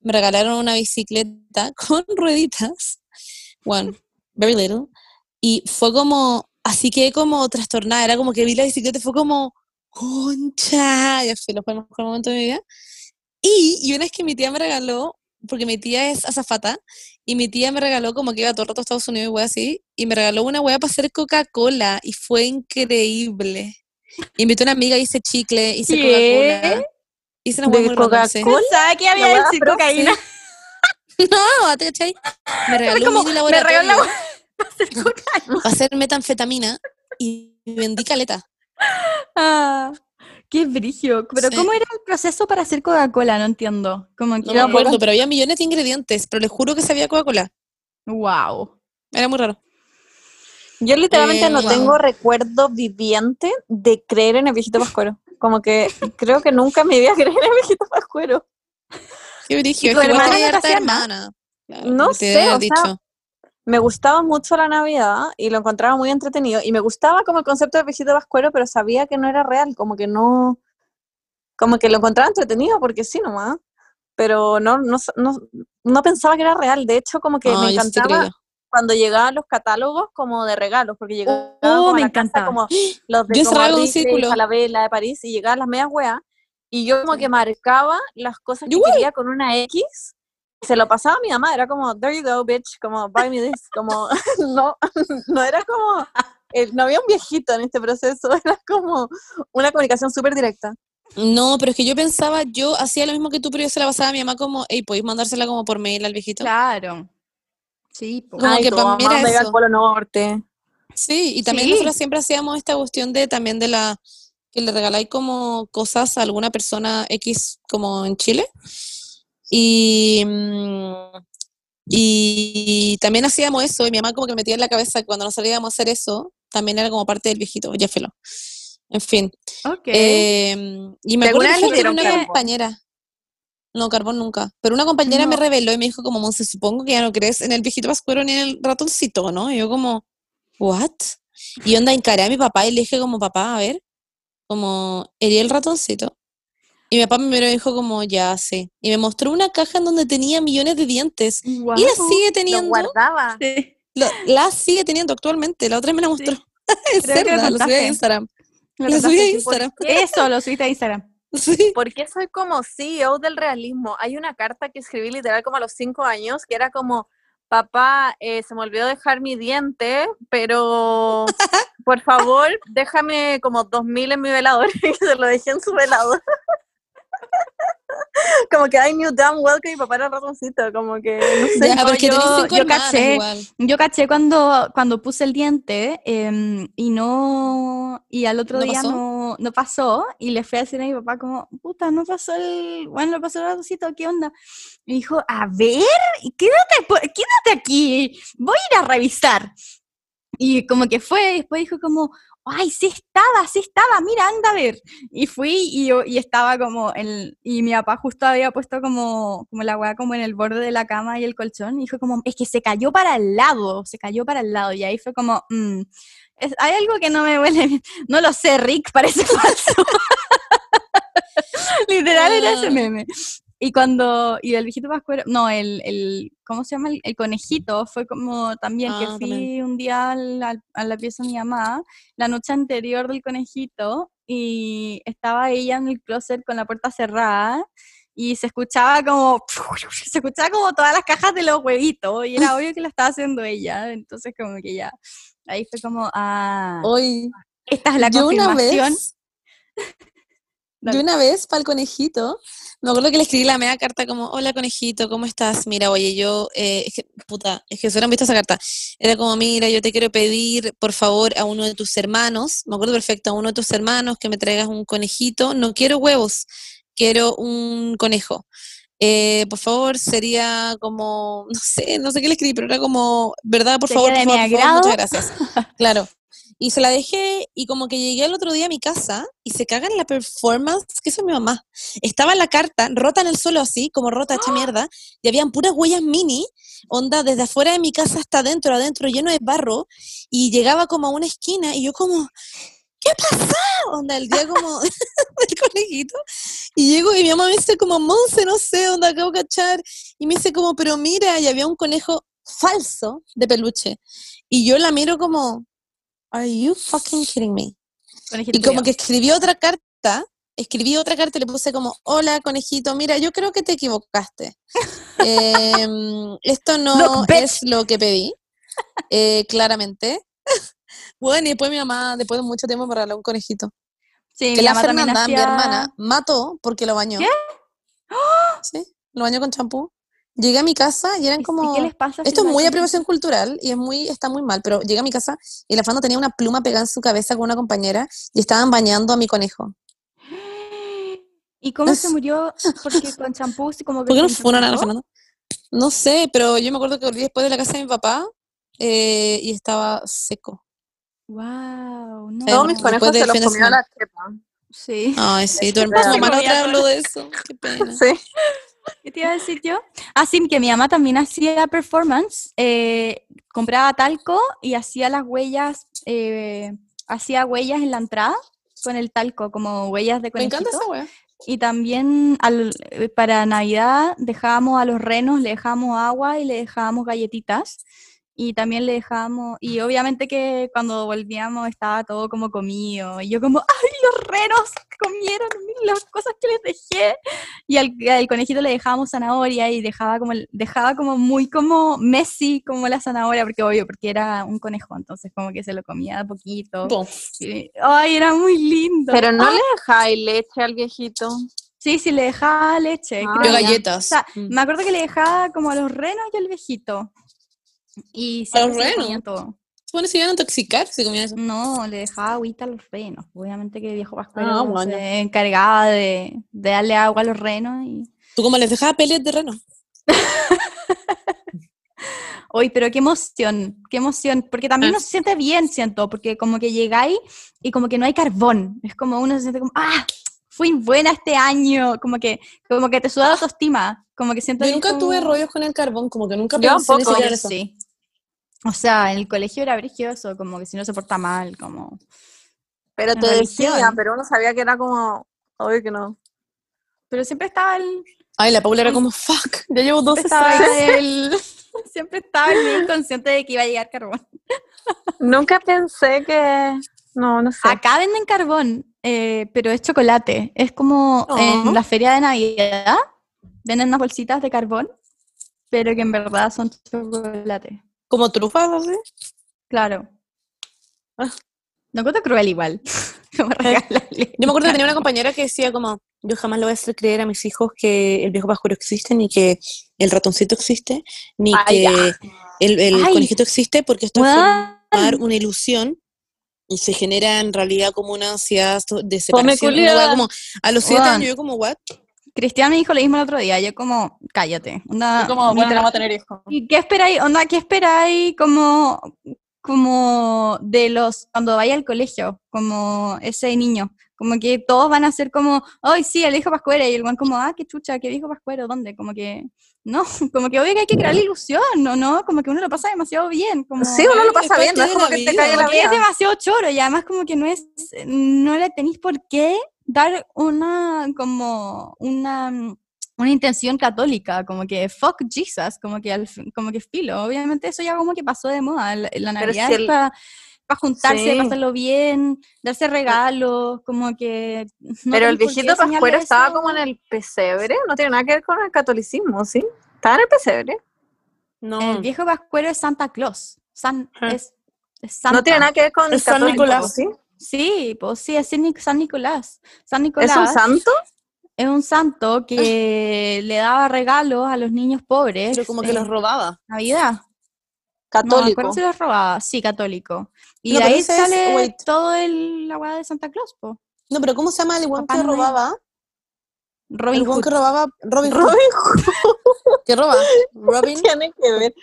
me regalaron una bicicleta con rueditas. One, very little. Y fue como, así que como trastornada. Era como que vi la bicicleta y fue como, concha. Ya fue, fue el mejor momento de mi vida. Y, y una vez que mi tía me regaló, porque mi tía es azafata, y mi tía me regaló como que iba todo el rato a Estados Unidos y wea así, y me regaló una wea para hacer Coca-Cola, y fue increíble. Invité a una amiga, hice chicle, hice. Coca-Cola. Hice una ¿De wea muy. Coca-Cola? Pensaba que La había hueá decir cocaína. No, ¿te cachai? Me regaló como, un me regaló para hacer cocaína. para hacer metanfetamina y vendí caleta. Ah, qué brigio. Pero Sí. ¿cómo era el proceso para hacer Coca-Cola? No entiendo. Como No me acuerdo, pero había millones de ingredientes, pero les juro que sabía Coca-Cola. Wow. Era muy raro. Yo literalmente Eh, no wow. tengo recuerdo viviente de creer en el viejito pascuero. Como que creo que nunca me iba a creer en viejito pascuero. Qué brillo. tu Es que hermana hermana. No te sé, sea, dicho. Me gustaba mucho la Navidad y lo encontraba muy entretenido. Y me gustaba como el concepto del viejito pascuero, pero sabía que no era real. Como que no. Como que lo encontraba entretenido porque sí nomás. Pero no, no, no, no pensaba que era real. De hecho, como que No, me encantaba. Cuando llegaban los catálogos como de regalos, porque llegaban Oh, como a me la casa como los de. Falabella de París y llegaban las medias weas y yo como que marcaba las cosas que quería con una X y se lo pasaba a mi mamá, era como, there you go, bitch, como, buy me this, como, no, no era como, eh, no había un viejito en este proceso, era como una comunicación súper directa. No, pero es que yo pensaba, yo hacía lo mismo que tú, pero yo se la pasaba a mi mamá como, hey, ¿podéis mandársela como por mail al viejito? Claro. Sí. Como que tu pa' mí era eso. Polo Norte. Sí, y también Sí. nosotros siempre hacíamos esta cuestión de también de la que le regaláis como cosas a alguna persona X como en Chile. Y, mm, y también hacíamos eso, y mi mamá como que metía en la cabeza que cuando nos salíamos a hacer eso, también era como parte del viejito, ya filo. En fin. Ok. Eh, y me ¿Y acuerdo que dieron una compañera. No, carbón nunca. Pero una compañera me reveló y me dijo como, Monse, supongo que ya no crees en el viejito pascuero ni en el ratoncito, ¿no? Y yo como, ¿what? Y onda, encaré a mi papá y le dije como, papá, a ver, como, ¿ería el ratoncito? Y mi papá me miró y dijo como, ya, sí. Y me mostró una caja en donde tenía millones de dientes. Y la sigue Lo teniendo. guardaba. Sí. Lo- la sigue teniendo actualmente, la otra vez me la mostró. es cerda, lo subí a. Instagram. Lo Lo subí a. Instagram. Eso, lo subiste a Instagram. Sí. ¿Por qué soy como CEO del realismo? Hay una carta que escribí literal como a los cinco años que era como, papá, eh, se me olvidó dejar mi diente, pero por favor déjame como dos mil en mi velador y se lo dejé en su velador. como que I knew damn well que mi papá era ratoncito, como que no sé. Ya, porque yo- cinco yo caché. igual. Yo caché cuando, cuando puse el diente em, y no y al otro ¿No día pasó? no, no pasó y le fui a decir a mi papá como, puta, no pasó el, bueno, no pasó el ratoncito, ¿qué onda? Y dijo, a ver, quédate, quédate aquí, voy a ir a revisar. Y como que fue, después dijo como, ay, sí estaba, sí estaba, mira, anda a ver. Y fui y, yo, y estaba como, en, y mi papá justo había puesto como, como la weá como en el borde de la cama y el colchón, y dijo como, es que se cayó para el lado, se cayó para el lado, y ahí fue como, mm, es- hay algo que no me huele bien. No lo sé, Rick, parece falso. Literal era ese Ah. meme. Y cuando, y el viejito pascuero, no, el, el ¿cómo se llama? El, el conejito, fue como también que Ah, fui también. un día al- al- a la pieza de mi mamá, la noche anterior del conejito, y estaba ella en el closet con la puerta cerrada, y se escuchaba como, se escuchaba como todas las cajas de los huevitos, y era obvio que lo estaba haciendo ella, entonces como que ya, ahí fue como, ah, Hoy, esta es la yo una confirmación. vez, Dale. yo una vez para el conejito, me acuerdo que le escribí la media carta como, hola conejito, ¿cómo estás? Mira, oye, yo, eh, es que, puta, es que se hubieran visto esa carta. Era como, mira, yo te quiero pedir, por favor, a uno de tus hermanos, me acuerdo perfecto, a uno de tus hermanos que me traigas un conejito, no quiero huevos, quiero un conejo. Eh, por favor, sería como, no sé, no sé qué le escribí, pero era como, ¿verdad? Por favor, por favor, por favor, muchas gracias. Claro. Y se la dejé y como que llegué al otro día a mi casa y se caga en la performance, que es mi mamá. Estaba la carta rota en el suelo así, como rota hecha mierda, y habían puras huellas mini, onda desde afuera de mi casa hasta adentro, adentro lleno de barro, y llegaba como a una esquina y yo como, ¿qué pasa? Onda el día como del conejito. Y llego y mi mamá me dice como, Monse, no sé, onda acabo de cachar. Y me dice como, pero mira, y había un conejo falso de peluche. Y yo la miro como, ¿Are you fucking kidding me? Conejito Y como que escribí otra carta, escribí otra carta y le puse como, hola conejito, mira, yo creo que te equivocaste. Em, esto no Look, es lo que pedí, eh, claramente. bueno, y después mi mamá, después de mucho tiempo, me regaló un conejito. Sí, que la Fernanda, mi hermana, mató porque lo bañó. ¿Qué? Sí, lo bañó con champú. Llegué a mi casa y eran ¿Y como... ¿Qué les pasa? si Esto es muy apropiación cultural y es muy, está muy mal, pero llegué a mi casa y la Fernanda tenía una pluma pegada en su cabeza con una compañera y estaban bañando a mi conejo. ¿Y cómo se murió? Porque con champú, como que ¿Por qué no fueron a la. Fernanda? No sé, pero yo me acuerdo que volví después de la casa de mi papá eh, y estaba seco. Wow, no. Todos mis conejos se los comió semana. la chepa. Sí. Ay, sí, tu comía otra habló de eso. Qué pena. Sí. ¿Qué te iba a decir yo? Ah, sí, que mi mamá también hacía performance. eh, compraba talco y hacía las huellas, eh, hacía huellas en la entrada con el talco, como huellas de Me conejito. encanta esa wea. Y también al- eh, para Navidad dejábamos a los renos, le dejábamos agua y le dejábamos galletitas. Y también le dejábamos, y obviamente que cuando volvíamos estaba todo como comido. Y yo como, ¡ay, los renos comieron las cosas que les dejé! Y al, al conejito le dejábamos zanahoria y dejaba como, dejaba como muy como messy como la zanahoria, porque obvio, porque era un conejo, entonces como que se lo comía de poquito. ¡Ay, era muy lindo! Pero no le dejáis leche al viejito. Sí, sí, le dejaba leche. Ah, creo. Galletas. O sea, Mm. me acuerdo que le dejaba como a los renos y al viejito. Y ¿A los siempre se renos? comía todo. Que se iban a intoxicar si comían eso. No, le dejaba agüita a los renos. Obviamente que viejo pascuero Ah, bueno. se encargaba de, de darle agua a los renos. Y... Tú como les dejabas peleas de reno. Uy, pero qué emoción, qué emoción. Porque también Ah. uno se siente bien, siento, porque como que llegáis y como que no hay carbón. Es como uno se siente como, ¡ah! Fui buena este año. Como que, como que te suda la autoestima. Como que siento Yo nunca tuve rollos con el carbón, como que nunca Yo pensé tampoco, siquiera Yo sí. O sea, en el colegio era brilloso, como que si no se porta mal, como... Pero En te religión. decía, pero uno sabía que era como, obvio que no. Pero siempre estaba el... Ay, la Paula era como, fuck, ya llevo 12 Siempre estaba el... Siempre estaba en mi inconsciente de que iba a llegar carbón. Nunca pensé que. No, no sé. Acá venden carbón, eh, pero es chocolate. Es como Oh. en la feria de Navidad, venden unas bolsitas de carbón, pero que en verdad son chocolate. Como trufas, así. Claro. Ah. No encuentro cruel igual. Como regalarle. Yo me acuerdo que tenía una compañera que decía como, yo jamás le voy a hacer creer a mis hijos que el viejo pascuero existe, ni que el ratoncito existe, ni Ay, que el, el Ay. conejito existe, porque esto es Weón. formar una ilusión y se genera en realidad como una ansiedad de separación. como, a los siete años yo como, what? Cristian me dijo lo mismo el otro día. Yo como, cállate. Onda, Yo como, bueno, no vamos a tener hijos. ¿Y qué esperáis? Onda, ¿qué esperáis como, como de los, cuando vaya al colegio, como ese niño? Como que todos van a ser como, ay, sí, el hijo pascuero, y el guan como, ah, qué chucha, qué hijo pascuero, ¿dónde? Como que, no, como que obvio que hay que crear la ilusión, ¿no? ¿no? Como que uno lo pasa demasiado bien, como... Sí, uno lo pasa bien, no es como que te vida. caiga la que es vida. demasiado choro y además como que no es, no le tenéis por qué dar una, como, una, una intención católica, como que fuck Jesus, como que, al fin- como que filo, obviamente eso ya como que pasó de moda, la, Navidad si el- para juntarse, Sí. pasarlo bien, darse regalos, como que... no Pero el viejito pascuero estaba como en el pesebre, no tiene nada que ver con el catolicismo, ¿sí? Estaba en el pesebre. No, El viejo pascuero es Santa Claus, San, Ah. es, es Santa. No tiene nada que ver con el Es San Nicolás. ¿sí? Sí, pues sí, es San Nic- San Nicolás. ¿Es Nicolás un santo? es un santo que le daba regalos a los niños pobres. pero como que los robaba. Navidad. No, Católico. acuerdo si los robaba. Sí, católico. Y No, de ahí sale wait. todo el, weá de Santa Claus, po. No, pero ¿cómo se llama el igual Papá que robaba? Robin el guan Hood. que robaba, Robin. Robin Hood ¿Qué roba? Robin. tiene que ver.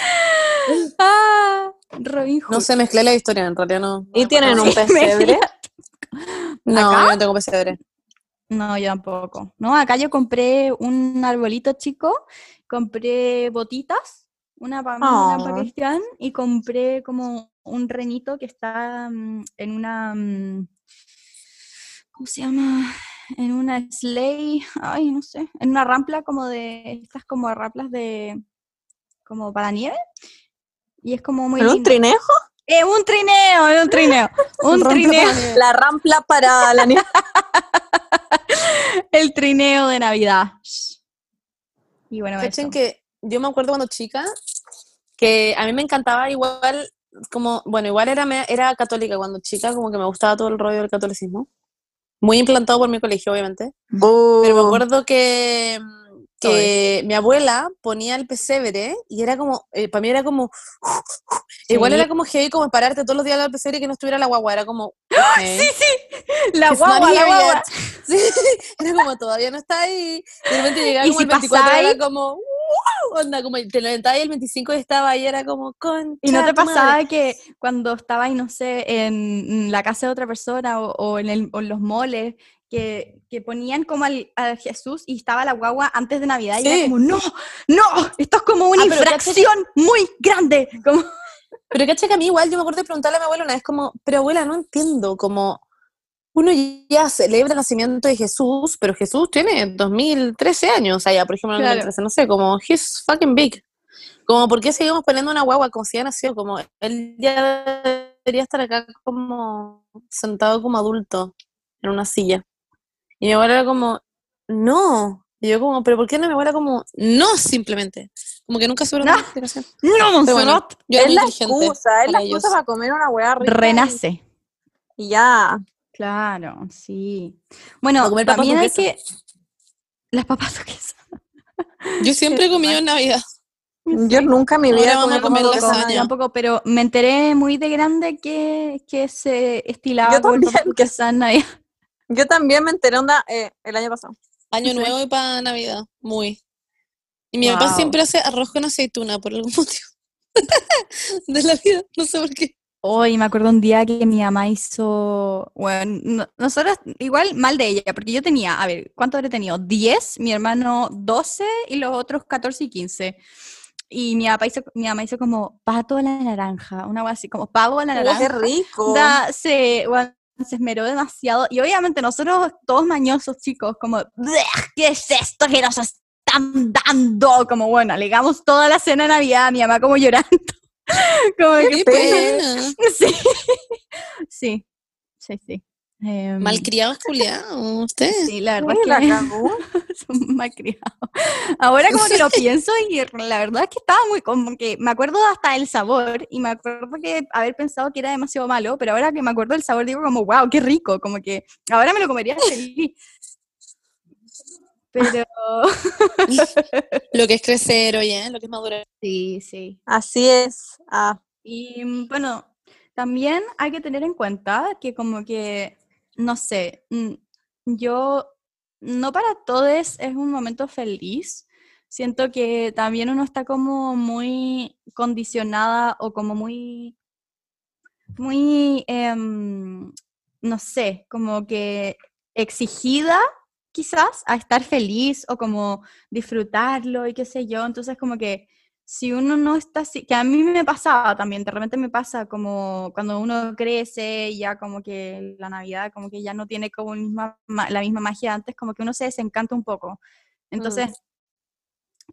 Ah, Robin Hood. No sé, mezclé la historia, en realidad no. ¿Y tienen un pesebre? No, ¿Acá? yo no tengo pesebre. No, yo tampoco. No, acá yo compré un arbolito chico, compré botitas, una para una para Oh. Cristian, y compré como un renito que está mm, en una, mm, ¿cómo se llama? En una sleigh, ay, no sé, en una rampla como de, estas como ramplas de, como para nieve, y es como muy ¿En un trinejo? ¡Es un trineo, es un trineo! Un trineo, la rampla para la nieve. el trineo de Navidad. Y bueno, eso. que yo me acuerdo cuando chica que a mí me encantaba igual, como, bueno, igual era, era católica cuando chica, como que me gustaba todo el rollo del catolicismo. Muy implantado por mi colegio, obviamente. Pero me acuerdo que, que mi abuela ponía el pesebre y era como, para mí era como, igual Sí. era como heavy como pararte todos los días al pesebre y que no estuviera la guagua, era como, Sí, sí, la guagua, la guagua. Sí, era como todavía no está ahí. Y de repente llegaba como si el 24 pasáis- era como "Uh", onda, como te levantabas y el 25 estaba ahí, era como con ¿Y no te pasaba que cuando estabas, no sé, en la casa de otra persona o, o en, el- o en los moles, que, que ponían como al, a Jesús y estaba la guagua antes de Navidad y era como, no, no, esto es como una Ah, que- infracción muy grande. Como, Pero caché que a mí igual yo me acuerdo de preguntarle a mi abuela una vez como, pero abuela, no entiendo, como uno ya celebra el nacimiento de Jesús, pero Jesús tiene 2013 años allá, por ejemplo, en Claro. 2013, no sé, como he's fucking big. Como, ¿por qué seguimos poniendo una guagua como si ya nació? Como, él ya debería estar acá como sentado como adulto en una silla. Y mi abuela era como, no. Y yo como, ¿pero por qué no? Mi abuela como, no, simplemente. Como que nunca supieron No. la explicación. no, bueno, Monserrat, yo era Es la excusa, es la excusa para comer una hueá rica. renace. Y ya. Claro, sí. Bueno, comer también hay que... Las papas. Yo siempre he comido en Navidad. Yo nunca en mi Ahora vida vamos a comí comer lasaña. tampoco, pero me enteré muy de grande que, que se estilaba Yo también, que- en Navidad. Yo también me enteré onda, eh, el año pasado. Año Sí. nuevo y para Navidad. Muy. Y mi papá siempre hace arroz con aceituna por algún motivo. de la vida, no sé por qué. Hoy me acuerdo un día que mi mamá hizo, bueno, no- nosotros igual mal de ella, porque yo tenía, a ver, ¿cuánto habré tenido? 10, mi hermano 12 y los otros 14 y 15. Y mi papá hizo, mi mamá hizo como pato a la naranja, una cosa así, como pavo a la naranja. ¡Qué rico! Da- se, bueno, se esmeró demasiado. Y obviamente nosotros, todos mañosos chicos, como, "Bleh, ¿qué es esto que nos está están dando, como bueno, alegamos toda la cena de Navidad, mi mamá como llorando. como que Qué fue- pena. sí. sí, sí, sí. Em, Malcriados culiados, ustedes. Sí, la verdad Uy, la es que cagó. son malcriados. Ahora como que lo pienso y la verdad es que estaba muy como que me acuerdo hasta el sabor y me acuerdo que haber pensado que era demasiado malo, pero ahora que me acuerdo del sabor digo como wow, qué rico, como que ahora me lo comería feliz. Pero Lo que es crecer, oye, lo que es madurar. sí, sí. Así es. Ah, Y mm, bueno, también hay que tener en cuenta que como que, no sé, mm, yo, no para todos es un momento feliz. Siento que también uno está como muy condicionada o como muy, muy, em, no sé, como que exigida quizás a estar feliz o como disfrutarlo y qué sé yo. Entonces como que si uno no está así, que a mí me pasaba también, de repente me pasa como cuando uno crece, ya como que la Navidad como que ya no tiene como misma ma- la misma magia antes, como que uno se desencanta un poco. Entonces,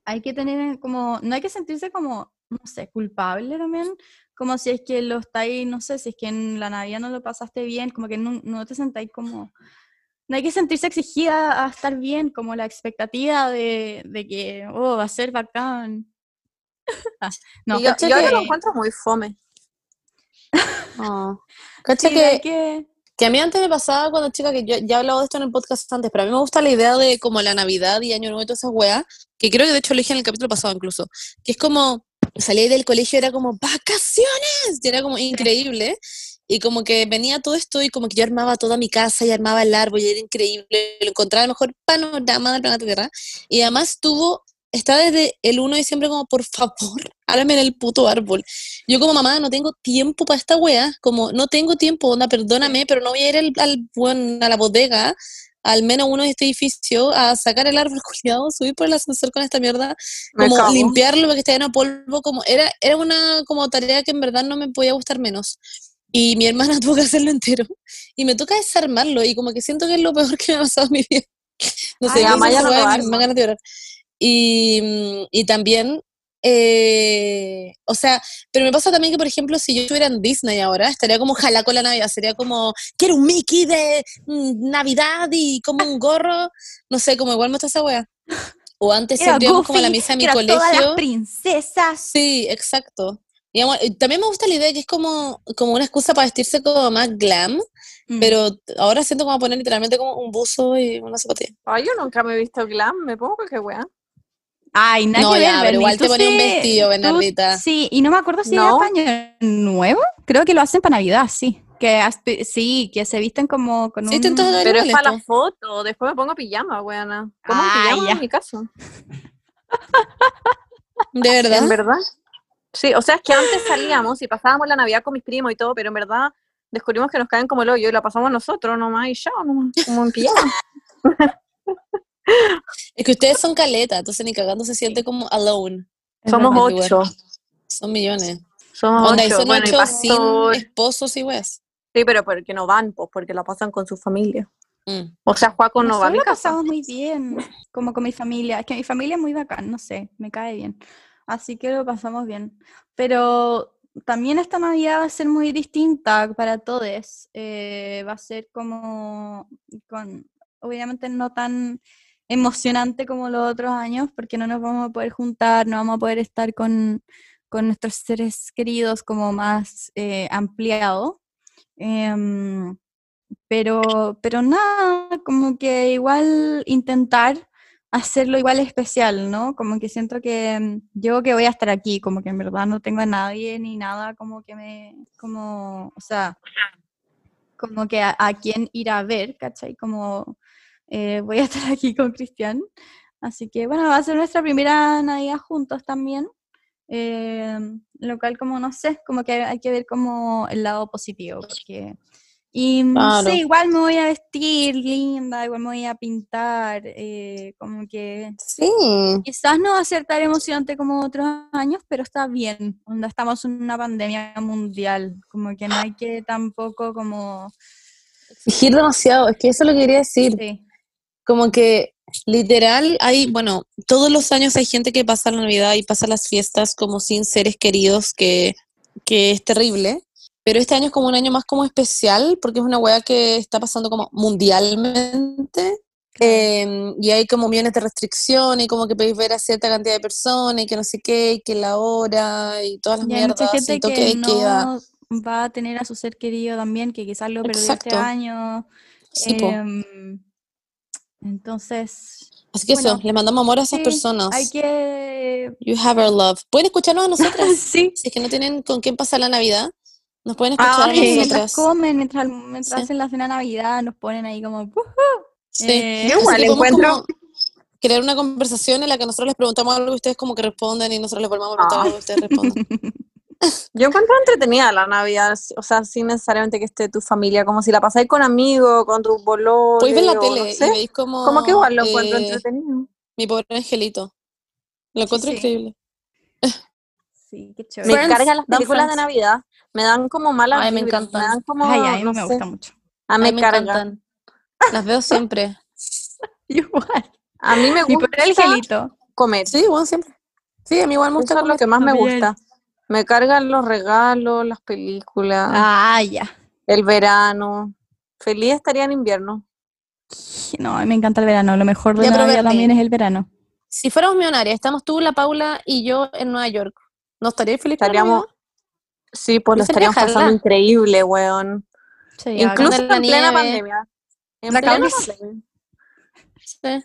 hay que tener en- como, no hay que sentirse como, no sé, culpable también, como si es que lo estáis, no sé, si es que en la Navidad no lo pasaste bien, como que no, no te sentáis como, no hay que sentirse exigida a estar bien, como la expectativa de, de que, oh, va a ser bacán. Ah, no, yo, yo que- lo encuentro muy fome. Cacha sí, que, que- que a mí antes me pasaba cuando chica, que yo ya he hablado de esto en el podcast antes, pero a mí me gusta la idea de como la Navidad y Año Nuevo y todas esas weas, que creo que de hecho lo dije en el capítulo pasado incluso, que es como, salí del colegio era como, vacaciones, y era como increíble, y como que venía todo esto y como que yo armaba toda mi casa y armaba el árbol y era increíble, lo encontraba el mejor panorama del planeta Tierra, y además tuvo, está desde el 1 de diciembre como, por favor, háblame en el puto árbol. Yo como mamá no tengo tiempo para esta wea, como no tengo tiempo, onda, perdóname, pero no voy a ir al, al buen- a la bodega, al menos uno de este edificio, a sacar el árbol culiado, subir por el ascensor con esta mierda, Me como limpiarlo para que esté lleno de polvo, como era, era una como tarea que en verdad no me podía gustar menos. Y mi hermana tuvo que hacerlo entero. Y me toca desarmarlo, y como que siento que es lo peor que me ha pasado en mi vida. No sé, Ay, yo no me- ganas de llorar. Y, mm, y también, eh, o sea, pero me pasa también que, por ejemplo, si yo estuviera en Disney ahora, estaría como ojalá con la Navidad, sería como, quiero un Mickey de mm, Navidad y como un gorro, no sé, como igual me está esa wea. O antes siempre íbamos como a la misa de mi quiero todas las colegio. princesas. Sí, exacto. Eh, también me gusta la idea que es como, como una excusa para vestirse como más glam, Mm. pero ahora siento como poner literalmente como un buzo y una zapatilla. Ay, yo nunca me he visto glam, me pongo cualquier weá. Ay, nada No, ya, pero igual te ponía un vestido, tú- Bernardita. Sí, y no me acuerdo si No. era para Año Nuevo. Creo que lo hacen para Navidad, sí. Que sí, que se visten como con Sí, un... Pero es para la foto, después me pongo pijama, weana. Pongo Ah, pijama ya. en mi caso. ¿De verdad? ¿En verdad? Sí, o sea, es que antes salíamos y pasábamos la Navidad con mis primos y todo, pero en verdad descubrimos que nos caen como el hoyo y la pasamos nosotros nomás y ya, nomás, como en pijama. Es que ustedes son caleta, entonces ni cagando se siente como alone. Somos ocho. Son millones. Somos Onda, y ocho. son Bueno, ocho sin pastor. esposos y weas. Sí, pero porque no van, pues porque la pasan con su familia. Mm. O sea, Juaco no va a mi lo casa. pasamos muy bien, como con mi familia. Es que mi familia es muy bacán, no sé, me cae bien. Así que lo pasamos bien. Pero también esta Navidad va a ser muy distinta para todos. Eh, va a ser como, con, obviamente no tan emocionante como los otros años, porque no nos vamos a poder juntar, no vamos a poder estar con, con nuestros seres queridos como más eh, ampliado. Em, pero, pero nada, como que igual intentar hacerlo igual especial, ¿no? Como que siento que mm, yo que voy a estar aquí, como que en verdad no tengo a nadie ni nada, como que me, como, o sea, como que a, a quién ir a ver, ¿cachai? Como eh, voy a estar aquí con Cristian. Así que bueno, va a ser nuestra primera Navidad juntos también. eh, lo cual como no sé, como que hay que ver como el lado positivo, porque... Y no Claro. sé, igual me voy a vestir linda, igual me voy a pintar, eh, como que Sí. quizás no va a ser tan emocionante como otros años, pero está bien, onda, estamos en una pandemia mundial, como que no hay que tampoco como... Exigir demasiado, es que eso es lo que quería decir. Sí, Como que Literal, hay, bueno, todos los años hay gente que pasa la Navidad y pasa las fiestas como sin seres queridos, que, que es terrible. Pero este año es como un año más como especial, porque es una weá que está pasando como mundialmente. eh, y hay como millones de restricciones, y como que podéis ver a cierta cantidad de personas, y que no sé qué, y que la hora, y todas las Y hay mucha mierdas, gente y toque que de queda. no va a tener a su ser querido también, que quizás lo perdió este Exacto. año. Sí, po. Entonces, Así que eso, bueno, le mandamos amor a esas sí, personas. hay que... You have our love. Pueden escucharnos a nosotras. sí, si es que no tienen con quién pasar la Navidad, nos pueden escuchar a Ay, mientras comen, mientras, mientras Sí. hacen la cena de Navidad, nos ponen ahí como... "Wujú". Sí. Eh, Yo igual encuentro- crear una conversación en la que nosotros les preguntamos algo y ustedes como que responden y nosotros les volvemos a preguntar Ah. algo y ustedes responden. Yo encuentro entretenida la Navidad, o sea, sin necesariamente que esté tu familia, como si la pasáis con amigos, con tu bolón. Podéis ver la tele y veis como, Como que igual lo encuentro eh, entretenido. mi pobre angelito. Lo encuentro sí. increíble. Sí, qué Me chévere. Friends, cargan las dan películas de. Navidad. Me dan como malas Ay, me encantan. Me dan como, Ay, a mí no no me sé, gusta mucho. A mí Ay, me me encantan. Las veo siempre. Igual. A mí me Mi gusta pobre angelito. comer. Sí, igual siempre. Sí, a mí igual me gusta Eso es lo que más me gusta. Me cargan los regalos, las películas, Ah, ya. el verano. Feliz estaría en invierno. No, me encanta el verano. Lo mejor de Ya, Navidad Bernie. también es el verano. Si fuéramos millonarias, estamos tú, la Paula y yo en Nueva York. ¿No estaríais felices? con la Estaríamos, sí, pues lo estaríamos pasando increíble, weón. Sí, Incluso en en la plena nieve. pandemia. En La plena pandemia. Sí.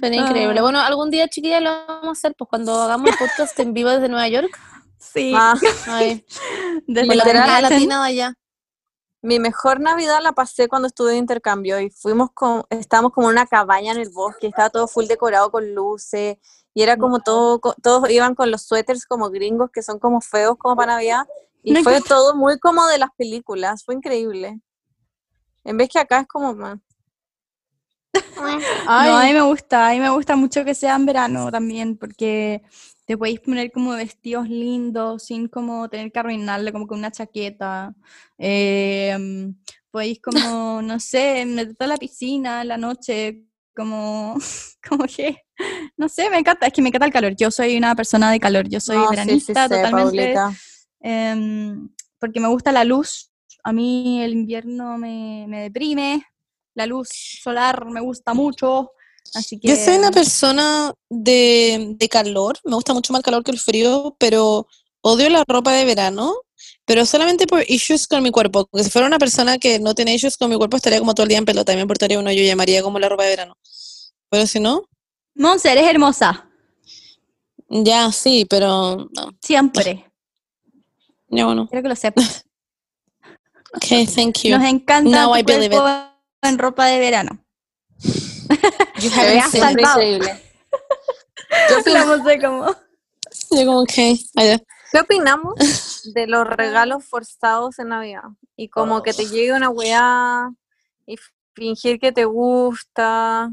Sería increíble. Ah. Bueno, algún día, chiquilla, lo vamos a hacer, pues cuando hagamos el podcast en vivo desde Nueva York. Sí. Ah, Ay, Desde la latina de allá. mi mejor Navidad la pasé cuando estuve de intercambio y fuimos con, estábamos como en una cabaña en el bosque, estaba todo full decorado con luces y era como todo, todos iban con los suéteres como gringos que son como feos como para Navidad y fue todo muy como de las películas, fue increíble. En vez que acá es como más. No, a Ay, mí me gusta, a mí me gusta mucho que sea en verano también, porque te podéis poner como vestidos lindos, sin como tener que arruinarle, como con una chaqueta. em, podéis como, no sé, meterte a la piscina en la noche, como, como que, no sé, me encanta, es que me encanta el calor. Yo soy una persona de calor, yo soy No, sí, sí veranista sé, totalmente, em, porque me gusta la luz. A mí el invierno me, me deprime, la luz solar me gusta mucho, así que... yo soy una persona de, de calor. Me gusta mucho más el calor que el frío, pero odio la ropa de verano. Pero solamente por issues con mi cuerpo. Porque si fuera una persona que no tiene issues con mi cuerpo, estaría como todo el día en pelota. Y me importaría uno, yo llamaría como la ropa de verano. Pero si no, Monse, eres hermosa, ya sí, pero no. siempre. Ya bueno. Quiero que lo sepas. Ok, thank you. Nos encanta Now tu I cuerpo en ropa de verano. You Te siempre salvado. increíble. ¿Qué, opin- La Monse como... Yo como que, qué opinamos de los regalos forzados en Navidad? Y como que te llegue una weá y fingir que te gusta.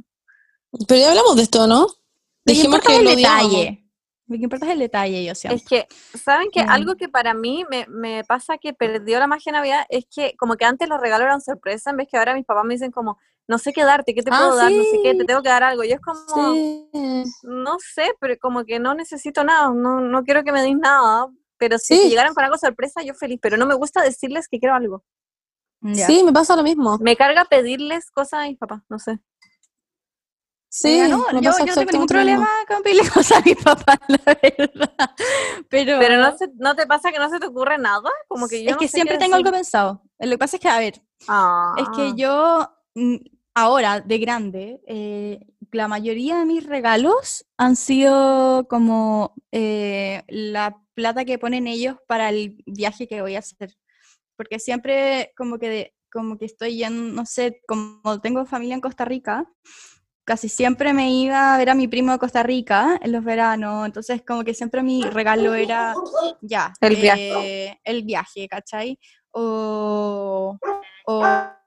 Pero ya hablamos de esto, ¿no? Dijimos que el lo detalle. Lo que importa es el detalle, yo siento. Es que, ¿saben que Mm. Algo que para mí me, me pasa que perdió la magia de Navidad es que como que antes los regalos eran sorpresa, en vez que ahora mis papás me dicen como, no sé qué darte, qué te Ah, puedo dar, no sé qué, te tengo que dar algo. Y es como, Sí. no sé, pero como que no necesito nada, no, no quiero que me den nada. Pero si Sí. llegaran con algo sorpresa, yo feliz, pero no me gusta decirles que quiero algo. Ya. Sí, me pasa lo mismo. Me carga pedirles cosas a mis papás, no sé. Sí, Ya, no, me yo, pasa yo no tengo ningún problema con pedirle cosas a mi papá, la verdad. Pero, Pero no, se- ¿no te pasa que no se te ocurre nada? Como que yo es no que sé siempre tengo algo decir. pensado. Lo que pasa es que, a ver, Es que Ah. yo mm, ahora, de grande, eh, la mayoría de mis regalos han sido como eh, la plata que ponen ellos para el viaje que voy a hacer. Porque siempre como que, de- como que estoy yendo, no sé, como tengo familia en Costa Rica, casi siempre me iba a ver a mi primo de Costa Rica en los veranos, entonces como que siempre mi regalo era ya, El viaje. eh, el viaje, ¿cachai? O, o,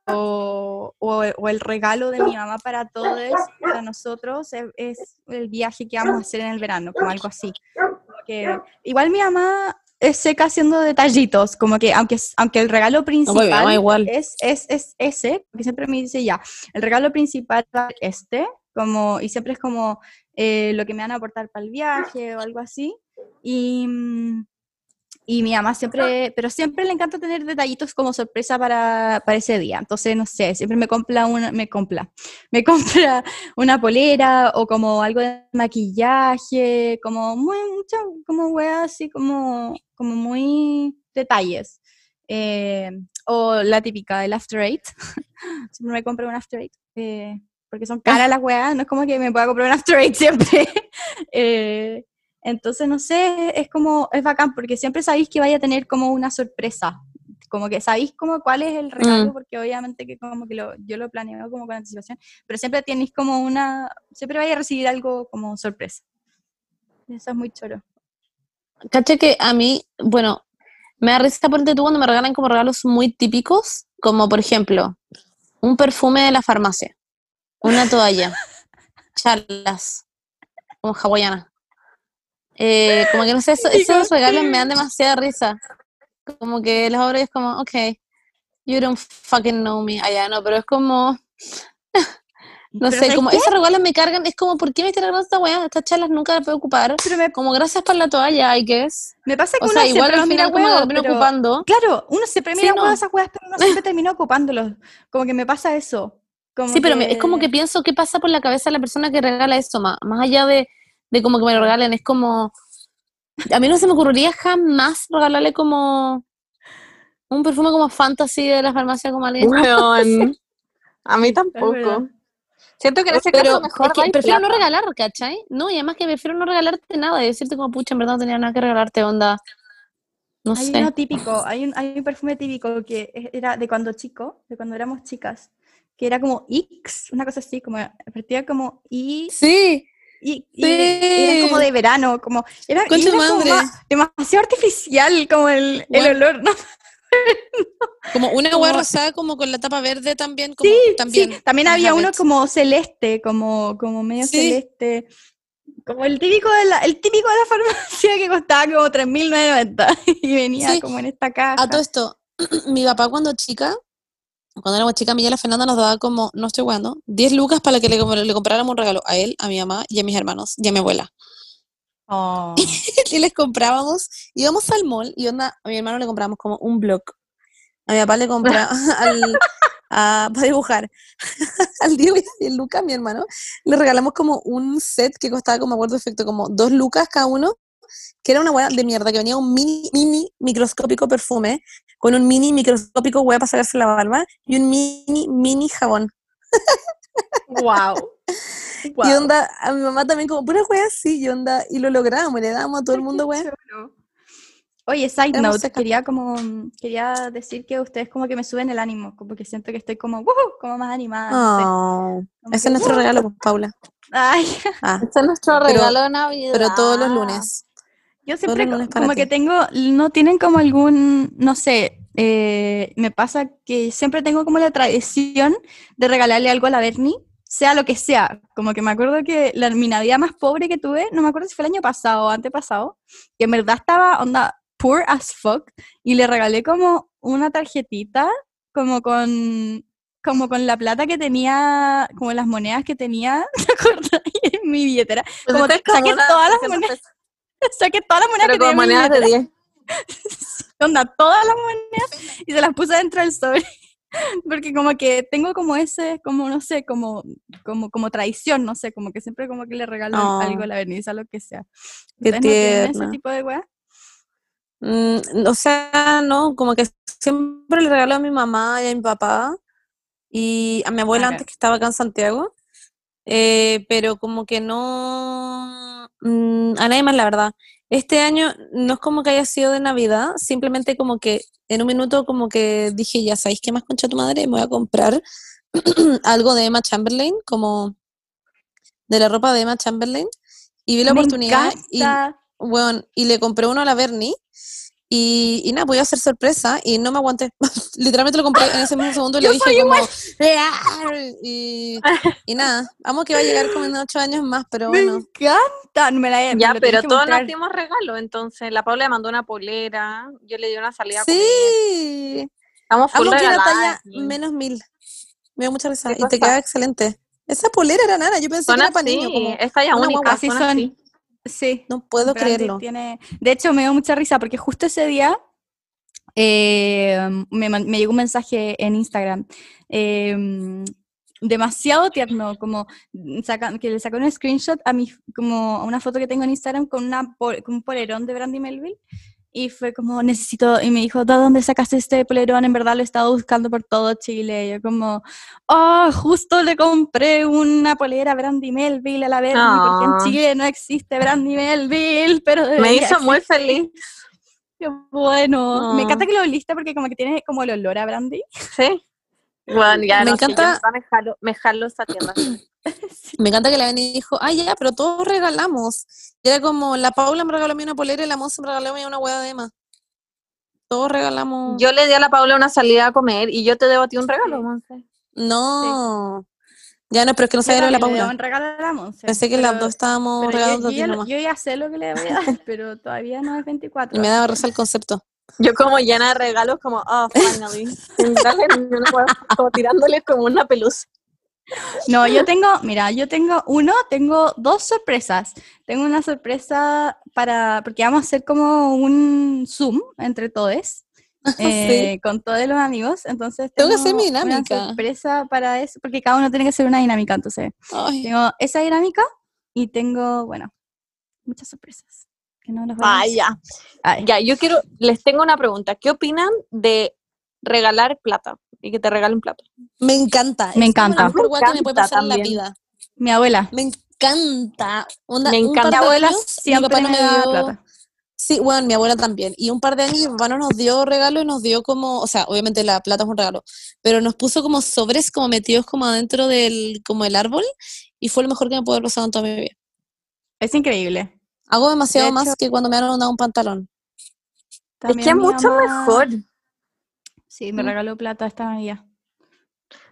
o, o- o el regalo de mi mamá para todos, para nosotros, es, es el viaje que vamos a hacer en el verano, como algo así. Que, igual mi mamá es seca haciendo detallitos, como que aunque, aunque el regalo pues, mi mamá principal igual. es, es, es ese, porque siempre me dice ya, el regalo principal ser este, como, y siempre es como eh, lo que me van a aportar para el viaje o algo así. Y, mm, y mi mamá siempre, pero siempre le encanta tener detallitos como sorpresa para, para ese día. Entonces, no sé, siempre me compra una, me compra, me compra una polera o como algo de maquillaje, como muy, mucho, como wea así, como, como muy detalles. Eh, o la típica del After Eight. siempre me compro un After Eight. Eh, porque son caras las weas, no es como que me pueda comprar un After Eight siempre. eh, entonces, no sé, es como, es bacán, porque siempre sabéis que vaya a tener como una sorpresa, como que sabéis como cuál es el regalo, Mm. porque obviamente que como que lo, yo lo planeo como con anticipación, pero siempre tenéis como una, siempre vais a recibir algo como sorpresa. Eso es muy choro. Caché que a mí, bueno, me da risa ponte tú cuando me regalan como regalos muy típicos, como por ejemplo, un perfume de la farmacia, una toalla, charlas, como hawaiana. Eh, como que no sé, eso- esos regalos me dan demasiada risa. Como que los abro y es como, ok, you don't fucking know me. Allá no, pero es como, no Pero sé, ¿sabes como qué? esos regalos me cargan, es como, ¿por qué me estás regalando esta weá? Estas charlas nunca las puedo ocupar. Pero me, Como gracias por la toalla, I guess. me pasa que O uno sea, igual al los mira final como que termino pero- ocupando. Claro, uno siempre Sí, mira no. huevo esas weas, pero uno siempre termina ocupándolos. Como que me pasa eso. Como Sí, pero me- es como que pienso qué pasa por la cabeza de la persona que regala esto, más, más allá de, de como que me lo regalen, es como, a mí no se me ocurriría jamás regalarle como un perfume como fantasy de la farmacia como a alguien. Weón. A mí tampoco. Siento que en ese Pero caso mejor es que prefiero no plata. regalar, ¿cachai? No, y además que prefiero no regalarte nada y decirte como, pucha, en verdad no tenía nada que regalarte, onda. No Hay sé. uno típico, hay un, hay un perfume típico que era de cuando chico, de cuando éramos chicas, que era como X, una cosa así, como partía como I, Sí, y, y era como de verano, como era, como demasiado artificial, como el, el olor, ¿no? como una Como- hueá rosada como con la tapa verde también, como Sí, también. sí, también había uno como celeste, como, como medio Sí. celeste, como el típico de la, el típico de la farmacia que costaba como 3.990 y venía Sí. como en esta caja. A todo esto, mi papá cuando chica, cuando éramos chicas, a mí y a la Fernanda nos daba como, no estoy jugando, 10 lucas para que le, com- le compráramos un regalo a él, a mi mamá y a mis hermanos y a mi abuela. Oh. y les comprábamos, íbamos al mall y onda, a mi hermano le compramos como un blog. A mi papá le compra al, a- para dibujar. al Diego y a 10 lucas, mi hermano, le regalamos como un set que costaba, como me acuerdo perfecto, como 2 lucas cada uno, que era una hueá de mierda, que venía un mini, mini microscópico perfume, con un mini microscópico hueá para sacarse la barba, y un mini, mini jabón. wow. Y onda, a mi mamá también como, pura hueá así, y onda, y lo logramos, le damos a todo el mundo hueá. Oye, side note, quería como quería decir que ustedes como que me suben el ánimo, como que siento que estoy como "Woohoo", como más animada, no sé. Oh, ese que, es nuestro "Woo". regalo, Paula. Ay, Ah, Ese es nuestro Pero- regalo de Navidad. pero todos los lunes. Yo siempre como que tengo, no tienen como algún, no sé, eh, me pasa que siempre tengo como la tradición de regalarle algo a la Bernie, sea lo que sea. Como que me acuerdo que la, mi Navidad más pobre que tuve, no me acuerdo si fue el año pasado o antepasado, que en verdad estaba onda poor as fuck y le regalé como una tarjetita como con como con la plata que tenía, como las monedas que tenía, ¿te acuerdas? en mi billetera. Pues Como saqué todas las 300 monedas, pesos, saqué todas las monedas Pero que con monedas de billetera. 10. onda, todas las monedas y se las puse dentro del sobre. Porque como que tengo como ese, como no sé, como, como, como tradición, no sé, como que siempre como que le regalo Oh. algo a la Bernice, lo que sea. Qué ¿Ustedes no ese tipo de weá? Mm, o sea, no, como que siempre le regalo a mi mamá y a mi papá y a mi abuela Ok. antes que estaba acá en Santiago, eh, pero como que no mm, a nadie más, la verdad. Este año no es como que haya sido de Navidad, simplemente como que en un minuto como que dije, ya sabéis qué más concha tu madre, me voy a comprar algo de Emma Chamberlain, como de la ropa de Emma Chamberlain, y vi la Me oportunidad y bueno, y le compré uno a la Bernie y, y nada, podía hacer sorpresa y no me aguanté. Literalmente lo compré en ese mismo segundo y le dije soy como y, y nada, amo que va a llegar como en ocho años más, pero Me bueno. encanta. me la, me Ya, lo pero todos nos dimos regalo, entonces la Paula le mandó una polera, yo le di una salida. Sí, Estamos full amo que la talla aquí. menos mil. Me dio mucha risa ¿Qué y te queda excelente. Esa polera era nana, yo pensé Son que era para así, niños. Como, es talla única. Así son son. así. Sí. no puedo Brandy creerlo. tiene- De hecho, me dio mucha risa porque justo ese día eh, me, llegó un mensaje en Instagram eh, demasiado tierno, como saca- que le sacó un screenshot a mi, como a una foto que tengo en Instagram con, una, con un polerón de Brandy Melville. Y fue como, necesito, y me dijo, ¿de dónde sacaste este polerón? En verdad lo he estado buscando por todo Chile. Y yo como, oh, justo le compré una polera Brandy Melville a la vez, porque en Ah. Chile no existe Brandy Melville, pero Me hizo muy existir". feliz. Qué bueno. Me Ah. encanta que lo oliste porque como que tiene como el olor a Brandy. Sí. Bueno, ya Me no yo encanta- me jalo, me jalo esa tierra. Me encanta que la Beni dijo, ay, ya, pero todos regalamos. Y era como, la Paula me regaló a mí una polera y la Monse me regaló a mí una hueá de Emma. Todos regalamos. Yo le di a la Paula una salida a comer y yo te debo a ti un regalo, Monse. No. Ya no, pero es que no Yo sabía lo de la Paula. un regalo a la Monse, Pensé que las dos estábamos yo- regalando yo, nomás. yo ya sé lo que le voy a dar, pero todavía no es 24. Y me que- risa el concepto. Yo como llena de regalos, como, oh, finally. Una como tirándole como una pelusa. No, yo tengo, mira, yo tengo uno, tengo dos sorpresas. Tengo una sorpresa para, porque vamos a hacer como un Zoom entre todos, eh, con todos los amigos. Entonces, Tengo que hacer mi una dinámica. sorpresa para eso, porque cada uno tiene que hacer una dinámica. Entonces, Ay, tengo esa dinámica y tengo, bueno, muchas sorpresas. Que no las voy a decir. Vaya. Ay, Ya, yo quiero, les tengo una pregunta. ¿Qué opinan de regalar plata? Y que te regalen plata. me encanta. Me es encanta. mejor hueá que me puede pasar en la vida. Mi abuela. Me encanta. Onda, Me un par encanta. de Mi abuela años, mi siempre papá no me dio- plata. Sí, bueno, mi abuela también. Y un par de años mi papá no nos dio regalo y nos dio como, o sea, obviamente la plata es un regalo, pero nos puso como sobres como metidos como adentro del, como el árbol y fue lo mejor que me pudo haber pasado en toda mi vida. Es increíble. Hago demasiado De más hecho- que cuando me han dado un pantalón. es que es mucho mamá- mejor. Sí, me Mm. regaló plata esta Navidad.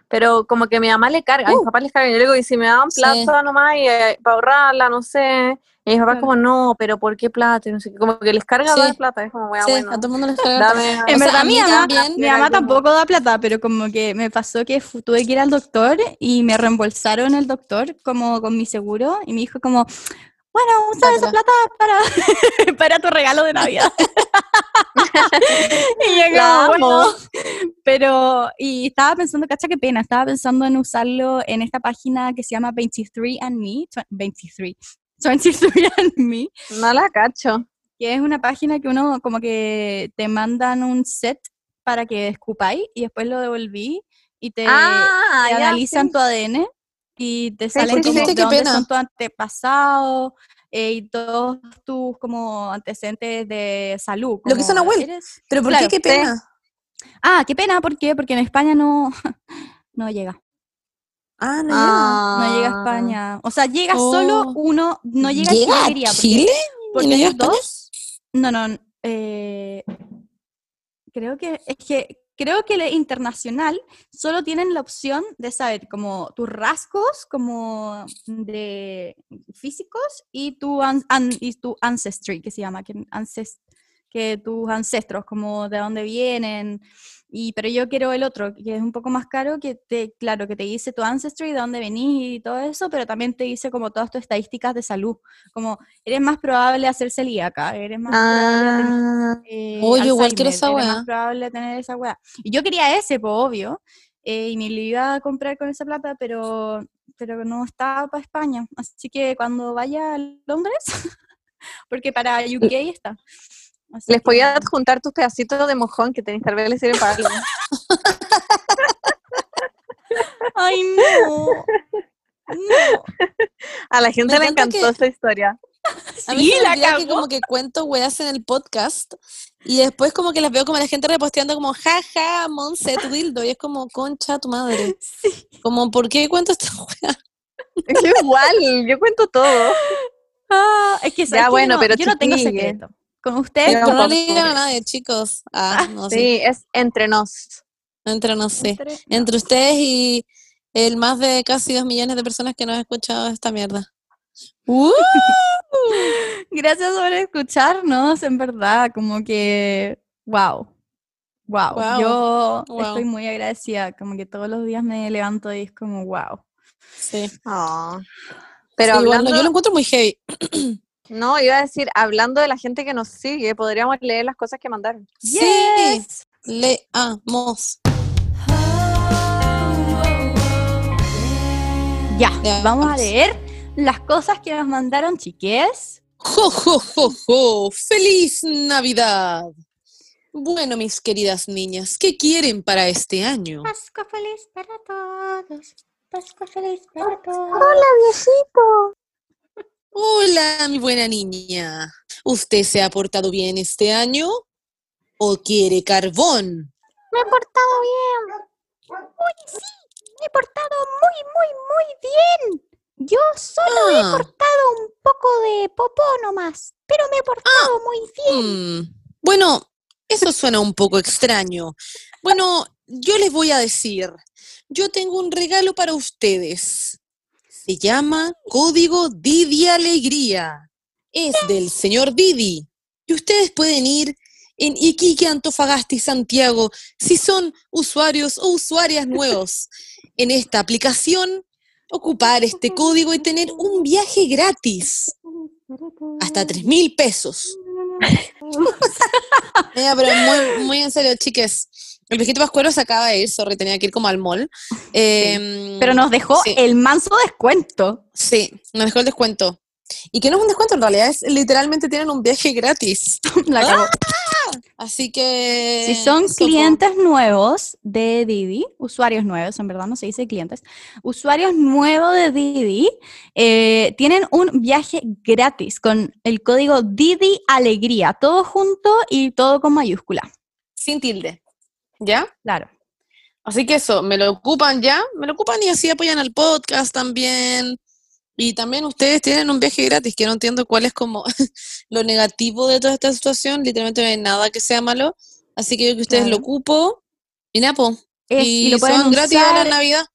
Pero como que mi mamá le carga, a mis Uh. papás les cargan. Yo le digo, y si me daban Sí. plata nomás y, eh, para ahorrarla, no sé. Y mis papás Claro. como, no, pero ¿por qué plata? Y no sé qué. Como que les carga Sí. dar plata. Es como, "Bueno, sí, bueno, a todo el mundo les carga. dame. En sea, verdad, a mi mamá, mi mamá tampoco da plata, pero como que me pasó que tuve que ir al doctor y me reembolsaron el doctor como con mi seguro y me dijo como, bueno, usa esa plata para, para tu regalo de Navidad. y yo como, bueno, pero, y estaba pensando, cacha, qué pena, estaba pensando en usarlo en esta página que se llama 23andMe, tw- 23, 23andMe, No la cacho. que es una página que uno como que te mandan un set para que escupáis y después lo devolví y te, ah, te analizan sí. tu ADN y te salen sí, como sí. de dónde pena. son tus antepasados eh, y todos tus como antecedentes de salud. Lo que hizo como Nahuel. eres- Pero ¿por Claro, qué? Qué pena. Ah, qué pena, ¿por qué? Porque en España no, no llega. Ah, no No llega a Ah. España. O sea, llega solo Oh. uno, no llega, ¿Llega a Chile. Chile? Porque, ¿Y no porque llega España? dos. No, no. eh, creo que es que creo que el internacional solo tienen la opción de saber como tus rasgos como de físicos y tu an- y tu ancestry que se llama que que tus ancestros como de dónde vienen y pero yo quiero el otro que es un poco más caro que te claro que te dice tu ancestry de dónde venís y todo eso pero también te dice como todas tus estadísticas de salud como eres más probable hacer celíaca eres más probable a tener Ah, eh, Oh, yo igual quiero esa era weá. más probable tener esa weá. Y yo quería ese, pues obvio, eh, y me lo iba a comprar con esa plata, pero, pero no estaba para España. Así que cuando vaya a Londres, porque para UK está. Así les que- voy a adjuntar tus pedacitos de mojón que tenéis, tal vez les sirven para algo. ¡Ay, no! No. A la gente le encantó que- esta historia. A mí Sí, se me la que como que cuento weas en el podcast y después como que las veo como la gente reposteando como jaja, Monse, tu dildo y es como concha tu madre. Sí. Como, ¿por qué cuento esta wea? Yo igual, yo cuento todo. Ah, es que ¿sabes qué? bueno, yo no, pero yo no tengo secreto. Con ustedes, Pero no le digan a nadie, chicos. Ah, no sé. Sí, es entre nos. Entre, no sé. entre- Entre ustedes y el más de casi dos millones de personas que no han escuchado esta mierda. ¡Uh! Gracias por escucharnos, en verdad, como que, wow, wow, Guau, yo estoy muy agradecida, como que todos los días me levanto y es como, wow, Sí. Oh. Pero Sí, hablando, yo lo encuentro muy heavy. no, iba a decir, hablando de la gente que nos sigue, podríamos leer las cosas que mandaron. Sí, Yes. leamos. Ya, Ya, vamos a leer las cosas que nos mandaron, chiques. ¡Jo, jo, jo, jo! ¡Feliz Navidad! Bueno, mis queridas niñas, ¿qué quieren para este año? Pascua feliz para todos. Pascua feliz para todos. Hola, mi buena niña. ¿Usted se ha portado bien este año? ¿O quiere carbón? Me he portado bien. Me he portado muy, muy, muy bien. Yo solo he Ah, portado un poco de popó nomás, pero me he portado muy bien. mm, bueno, eso suena un poco extraño. Bueno, yo les voy a decir, yo tengo un regalo para ustedes. Se llama Código Didi Alegría. Es del señor Didi. Y ustedes pueden ir en Iquique, Antofagasta y Santiago si son usuarios o usuarias nuevos en esta aplicación, ocupar este código y tener un viaje gratis. Hasta 3 mil pesos. Mira, pero muy, muy en serio, chiques. El viejito Pascuero se acaba de ir, sorry, tenía que ir como al mall. Em, Pero nos dejó sí. el manso descuento. Sí, nos dejó el descuento. Y que no es un descuento en realidad, es literalmente tienen un viaje gratis. La cagó. Así que. Si son clientes nuevos de Didi, usuarios nuevos, en verdad no se dice clientes, usuarios nuevos de Didi, eh, tienen un viaje gratis con el código Didi Alegría, todo junto y todo con mayúscula. Sin tilde. ¿Ya? Claro. Así que eso, me lo ocupan ya, me lo ocupan y así apoyan al podcast también. Y también ustedes tienen un viaje gratis, que no entiendo cuál es como lo negativo de toda esta situación. Literalmente no hay nada que sea malo. Así que yo que ustedes lo ocupo. Y Napo. Es- y y lo pueden son gratis ahora usar- en Navidad.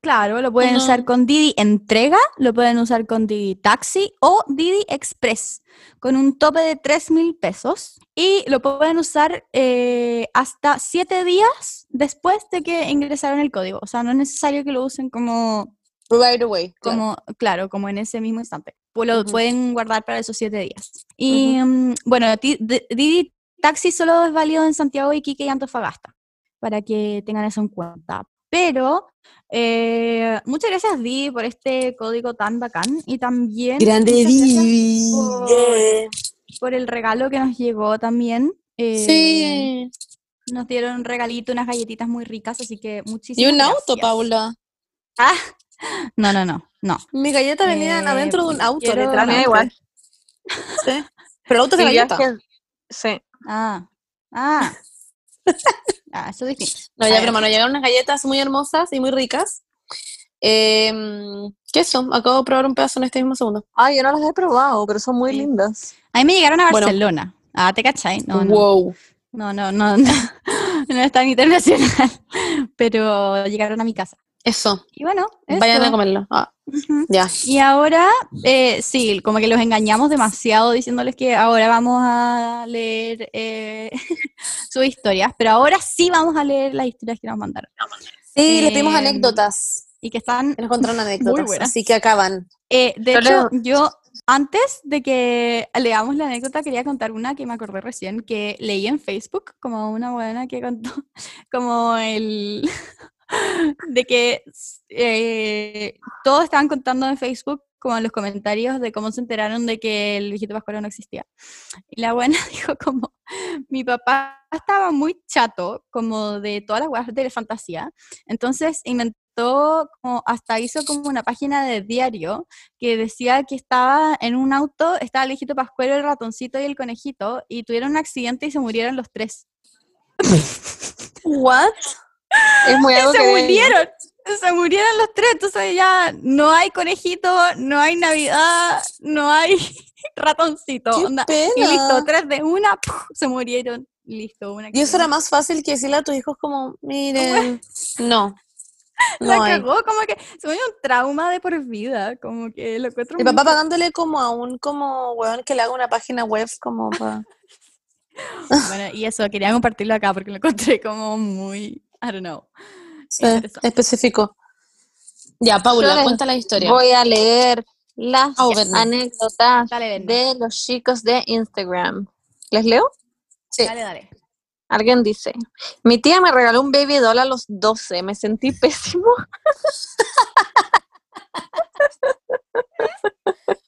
Claro, lo pueden usar con Didi Entrega, lo pueden usar con Didi Taxi o Didi Express, con un tope de 3 mil pesos. Y lo pueden usar eh, hasta 7 días después de que ingresaron el código. O sea, no es necesario que lo usen como, Right away. claro. como claro, como en ese mismo instante. Pues lo Ujú. pueden guardar para esos 7 días. Y mm, bueno, Ti- D- Didi Taxi solo es válido en Santiago, Iquique y Antofagasta, para que tengan eso en cuenta. Pero eh, muchas gracias, Didi, por este código tan bacán y también Grande Didi. Por- el regalo que nos llegó también. eh, Sí. Nos dieron un regalito, unas galletitas muy ricas, así que Y muchísimas un auto. Paula. No, no, no, no. Mi galleta venía Eh, adentro de un auto. Me da igual. Sí. Pero el auto es Y galleta. Sí. Ah, ah. Ah, eso es distinto. No, ya, pero bueno, llegaron unas galletas muy hermosas y muy ricas. Em, ¿Qué son? Acabo de probar un pedazo en este mismo segundo. Ay, yo no las he probado, pero son muy Sí. lindas. A mí me llegaron a Bueno. Barcelona. Ah, ¿te cachai? No, no. wow. No, no, no, no, no es tan internacional, pero llegaron a mi casa. Eso. Y bueno, Vayan a eso. comerlo. Ah, ya. Y ahora, eh, sí, como que los engañamos demasiado diciéndoles que ahora vamos a leer eh, sus historias, pero ahora sí vamos a leer las historias que nos mandaron Sí, les pedimos anécdotas. Y que están contaron anécdotas. buenas. Así que acaban. Eh, de Yo hecho, yo antes de que leamos la anécdota quería contar una que me acordé recién, que leí en Facebook, como una buena que contó, como el, de que eh, todos estaban contando en Facebook, como en los comentarios, de cómo se enteraron de que el viejito Pascuero no existía. Y la buena dijo como, mi papá estaba muy chato, como de todas las weas de fantasía, entonces inventó, como, hasta hizo como una página de diario que decía que estaba en un auto, estaba el viejito Pascuero, el ratoncito y el conejito, y tuvieron un accidente y se murieron los tres. ¿What? Es muy algo se que- murieron, se murieron los tres, entonces ya no hay conejito, no hay Navidad, no hay ratoncito. ¡Qué onda. pena! Y listo, tres de una, ¡puf! se murieron. Listo, una Y eso era más fácil que decirle a tus hijos como, miren, no. La No hay. cagó, como que se me dio un trauma de por vida, como que lo encuentro El muy papá pagándole como a un como weón que le haga una página web como para... Bueno, y eso, quería compartirlo acá porque lo encontré como muy, I don't know. Sí, específico. Ya, Paula, les cuenta la historia. Voy a leer las Oh, anécdotas Dale, de los chicos de Instagram. ¿Les leo? Sí. Dale, dale. Alguien dice, mi tía me regaló un baby doll a los 12, me sentí pésimo.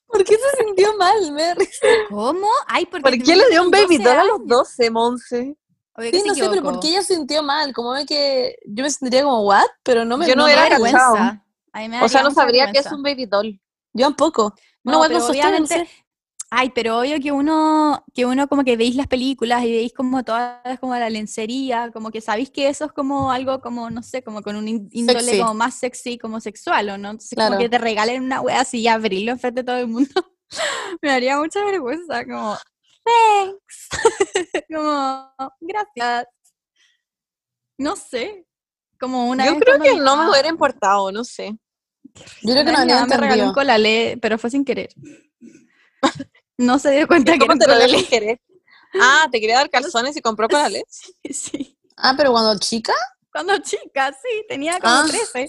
¿Por qué se sintió mal, Merry? ¿Cómo? Ay, porque ¿Por qué le dio un baby 12 doll a los años. 12, Monse? Sí, no sé, pero ¿por qué ella se sintió mal? Como ve que yo me sentiría como, ¿what? Pero no me Yo no era vergüenza. O sea, no sabría que es un baby doll. Yo tampoco. No, No, pero obviamente. Ay, pero obvio que uno, que uno como que veis las películas y veis como todas como la lencería, como que sabéis que eso es como algo como, no sé, como con un ín- índole Sexy. como más sexy, como sexual, ¿o no? Entonces Claro. como que te regalen una wea así y abrirlo enfrente de todo el mundo. Me daría mucha vergüenza, como, thanks, como, gracias. No sé, como una Yo creo que no me hubiera importado, no sé. Yo creo que no me regaló un colalé, pero fue sin querer. No se dio cuenta que era ¿Cómo un te lo? Ah, te quería dar calzones y compró con la leche. Sí. Ah, pero cuando chica. Cuando chica, sí, tenía como Ah. 13.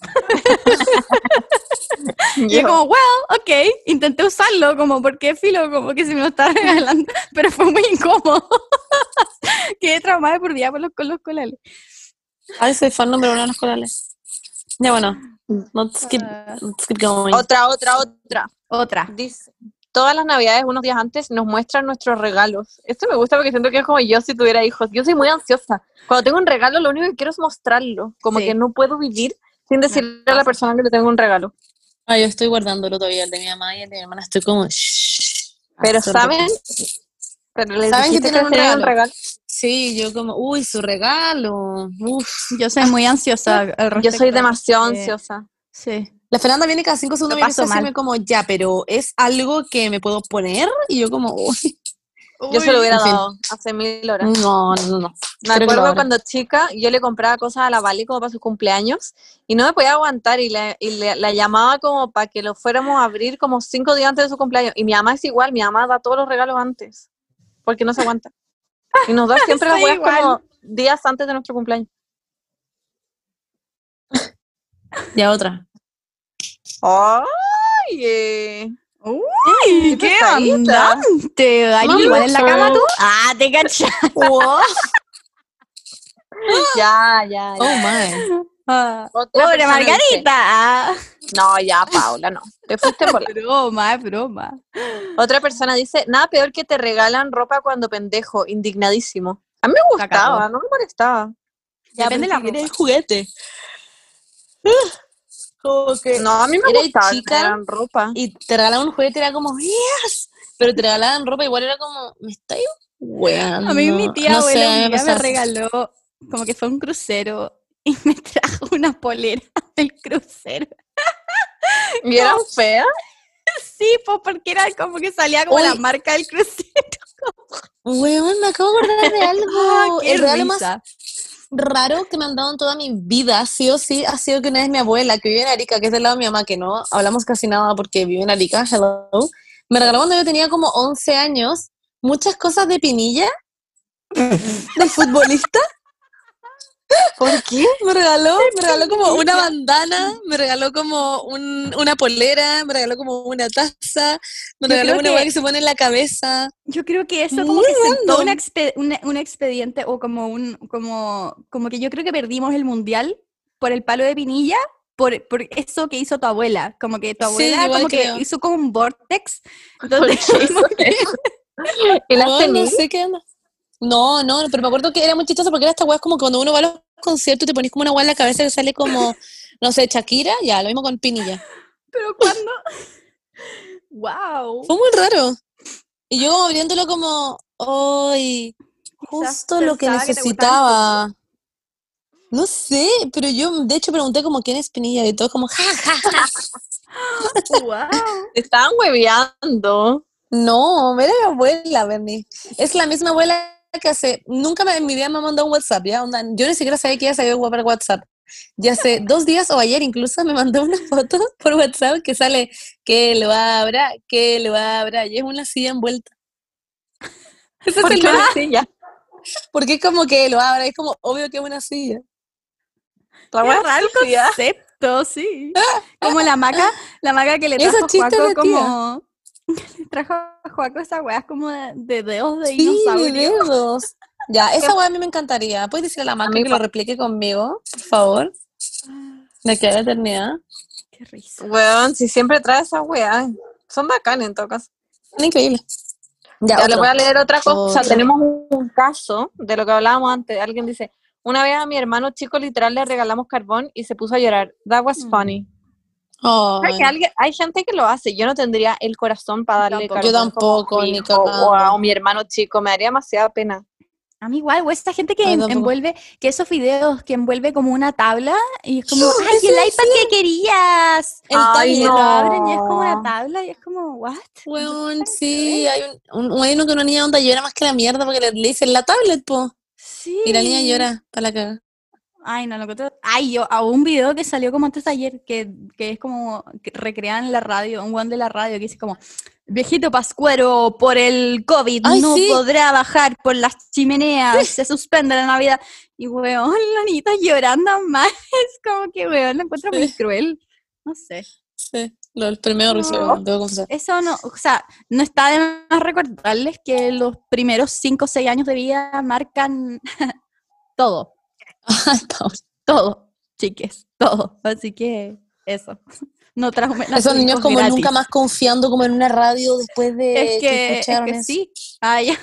Y yo como, well, ok, intenté usarlo como porque filo, como que se me lo estaba regalando, pero fue muy incómodo. Quedé traumada por día por los, con los colales. Ay, soy fan número uno de los corales. Ya bueno. Let's keep, Ah. let's keep going. Otra, otra, otra. Otra. Dice, todas las navidades, unos días antes, nos muestran nuestros regalos. Esto me gusta porque siento que es como yo si tuviera hijos. Yo soy muy ansiosa. Cuando tengo un regalo, lo único que quiero es mostrarlo. Como Sí. que no puedo vivir sin decirle a la persona que le tengo un regalo. Ah, yo estoy guardándolo todavía, el de mi mamá y el de mi hermana. Estoy como. shh, Pero ¿saben? Pero les ¿Saben que tienen un tenían regalo? Sí, yo como, uy, su regalo. Uf. Yo soy muy ansiosa al Yo soy demasiado que- ansiosa. Sí. La Fernanda viene cada cinco segundos y me como, ya, pero ¿es algo que me puedo poner? Y yo como, uy, Yo se lo hubiera fin. dado hace mil horas. no, no, no. Me Creo acuerdo cuando chica, yo le compraba cosas a la Vali como para sus cumpleaños y no me podía aguantar y, le- y le- la llamaba como para que lo fuéramos a abrir como cinco días antes de su cumpleaños. Y mi mamá es igual, mi mamá da todos los regalos antes porque no se aguanta. Y nos da siempre las weas como días antes de nuestro cumpleaños. Ya otra. ¡Ay! eh, Uy, qué andante. Mami, igual en la cama tú. Ah, te cachas. Ya, ya, ya. Oh my. Ah, Pobre dice, Margarita. No, ya, Paula, no. Te fuiste por la... Broma, es broma. Otra persona dice, nada peor que te regalan ropa cuando pendejo, indignadísimo. A mí me gustaba, no me molestaba. Depende de la Era el ropa. juguete. Como que No, a mí me Era gustaba que me chica regalaran ropa. y te regalaban un juguete era como, yes, pero te regalaban ropa igual era como, me estáis weando. A mí mi tía no sé, abuela un me me regaló, como que fue un crucero, y me trajo una polera del crucero. ¿Y eran feas? Sí, pues porque era como que salía como la marca del crucero. Weón, me acabo de acordar de algo. Ah, qué el regalo más risa. Raro que me han dado en toda mi vida, sí o sí, ha sido que una vez mi abuela, que vive en Arica, que es del lado de mi mamá, que no hablamos casi nada porque vive en Arica, hello, me regaló cuando yo tenía como 11 años muchas cosas de pinilla del futbolista. ¿Por qué? Me regaló, me regaló como una bandana, me regaló como un- una polera, me regaló como una taza, me Yo regaló una que- que se pone en la cabeza. Yo creo que eso Muy como que sentó random. un, expe- un- un expediente o como un, como, como que yo creo que perdimos el mundial por el palo de pinilla, por, por eso que hizo tu abuela. Como que tu abuela como creo. que hizo como un vortex. Entonces, que- ¿Y las No, no sé qué onda. No, no, pero me acuerdo que era muy chistoso porque era esta weá como cuando uno va a los conciertos y te pones como una weá en la cabeza que sale como, no sé, Shakira, ya, lo mismo con Pinilla. pero cuando... ¡Wow! Fue muy raro. Y yo como abriéndolo como, ¡ay! Justo lo que necesitaba. No sé, pero yo de hecho pregunté como quién es Pinilla y todo como, ja, ja, ja. ¡Wow! Te estaban hueveando. No, era mi abuela, Bernie. Es la misma abuela que hace, nunca me, en mi vida me mandado un WhatsApp, ¿ya? Onda, yo ni siquiera sabía que ella sabía ocupar WhatsApp. Y hace dos días o ayer incluso me mandó una foto por WhatsApp que sale que lo abra, que lo abra, y es una silla envuelta. Ese es ¿Por el qué meme, una silla? porque es como que lo abra, es como obvio que es una silla. La ¡Qué wea raro el concepto! Sí. Como la maca, la maca que le trajo Juaco como... Trajo a Juaco esas weas como de, de dedos de Sí, de dinosaurio. dedos. Ya, esa weá a mí me encantaría. ¿Puedes decirle a la mí que lo replique conmigo, por favor? De aquí a la eternidad. Qué risa. Weón, si siempre trae esas weas. Son bacanas en todo caso. Son increíbles. Ya, le voy a leer otra cosa. O sea, Otro. tenemos un caso de lo que hablábamos antes. Alguien dice, una vez a mi hermano chico literal le regalamos carbón y se puso a llorar. That was Mm. funny. ¿Sabes que alguien- hay gente que lo hace. Yo no tendría el corazón para darle Tampoco. Yo tampoco, a mi ni hijo o a o mi hermano chico. Me daría demasiada pena. A mí igual, o esta gente que tampoco. envuelve, que esos videos que envuelve como una tabla y es como, ¡Ah, ¡ay, el iPad que querías! El Ay, tablet. lo abren y es como no. una tabla y es como, ¿what? Weón, sí, hay un, un, hay uno que una niña onda llora más que la mierda porque le, le dicen la tablet, po. Sí. Y la niña llora para la caga. Ay, no, lo encontré. Ay, yo, a un video que salió como antes de ayer, que, que es como, que recrean la radio, un one de la radio que dice como, viejito pascuero, por el COVID Ay, no sí. podrá bajar por las chimeneas, se suspende la Navidad. Y weón, la niñita llorando mal, es como que weón, lo encuentro muy cruel. No sé. Sí, lo del risa, No. weón, debo confesar. Eso no, o sea, no está de más recordarles que los primeros 5 o 6 años de vida marcan todo. Ay, Paula. todo, chiques, todo. Así que eso. No Esos niños como gratis. nunca más confiando como en una radio después de Es que, es escucharon que eso. sí. Ah, ya.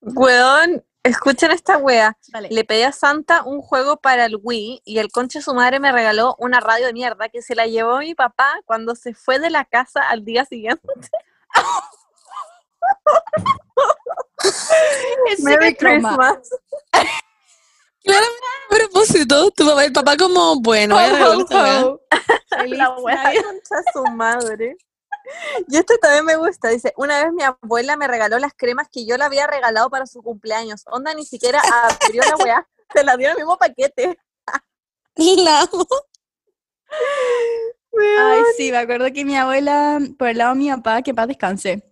Weón, escuchen esta wea. Dale. Le pedí a Santa un juego para el Wii y el conche de su madre me regaló una radio de mierda que se la llevó mi papá cuando se fue de la casa al día siguiente. Merry. Christmas. Claramente, a propósito, tu papá, el papá como, bueno, voy a Ho, regalar. Feliz La concha de su madre. Y este también me gusta. Dice, una vez mi abuela me regaló las cremas que yo le había regalado para su cumpleaños. Onda ni siquiera abrió la weá. Se la dio en el mismo paquete. La amo. Ay, sí, me acuerdo que mi abuela, por el lado de mi papá, que paz descanse,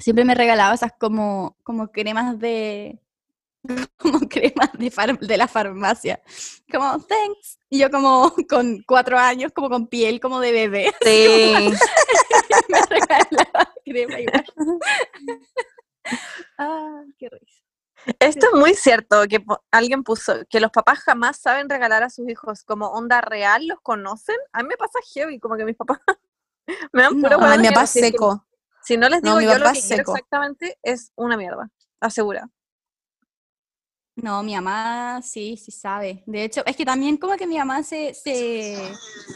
siempre me regalaba esas como, como cremas de como cremas de, far- de la farmacia. Como, thanks. Y yo como con cuatro años, como con piel como de bebé, Sí. me regalaba crema igual. Ah, qué risa. Esto es muy cierto, que alguien puso que los papás jamás saben regalar a sus hijos como onda real, los conocen. A mí me pasa heavy, como que mis papás me dan puro No, mi papá seco. Si no les No, digo mi yo lo que quiero exactamente, es una mierda, asegura. No, mi mamá sí, sí sabe. De hecho, es que también como que mi mamá se, se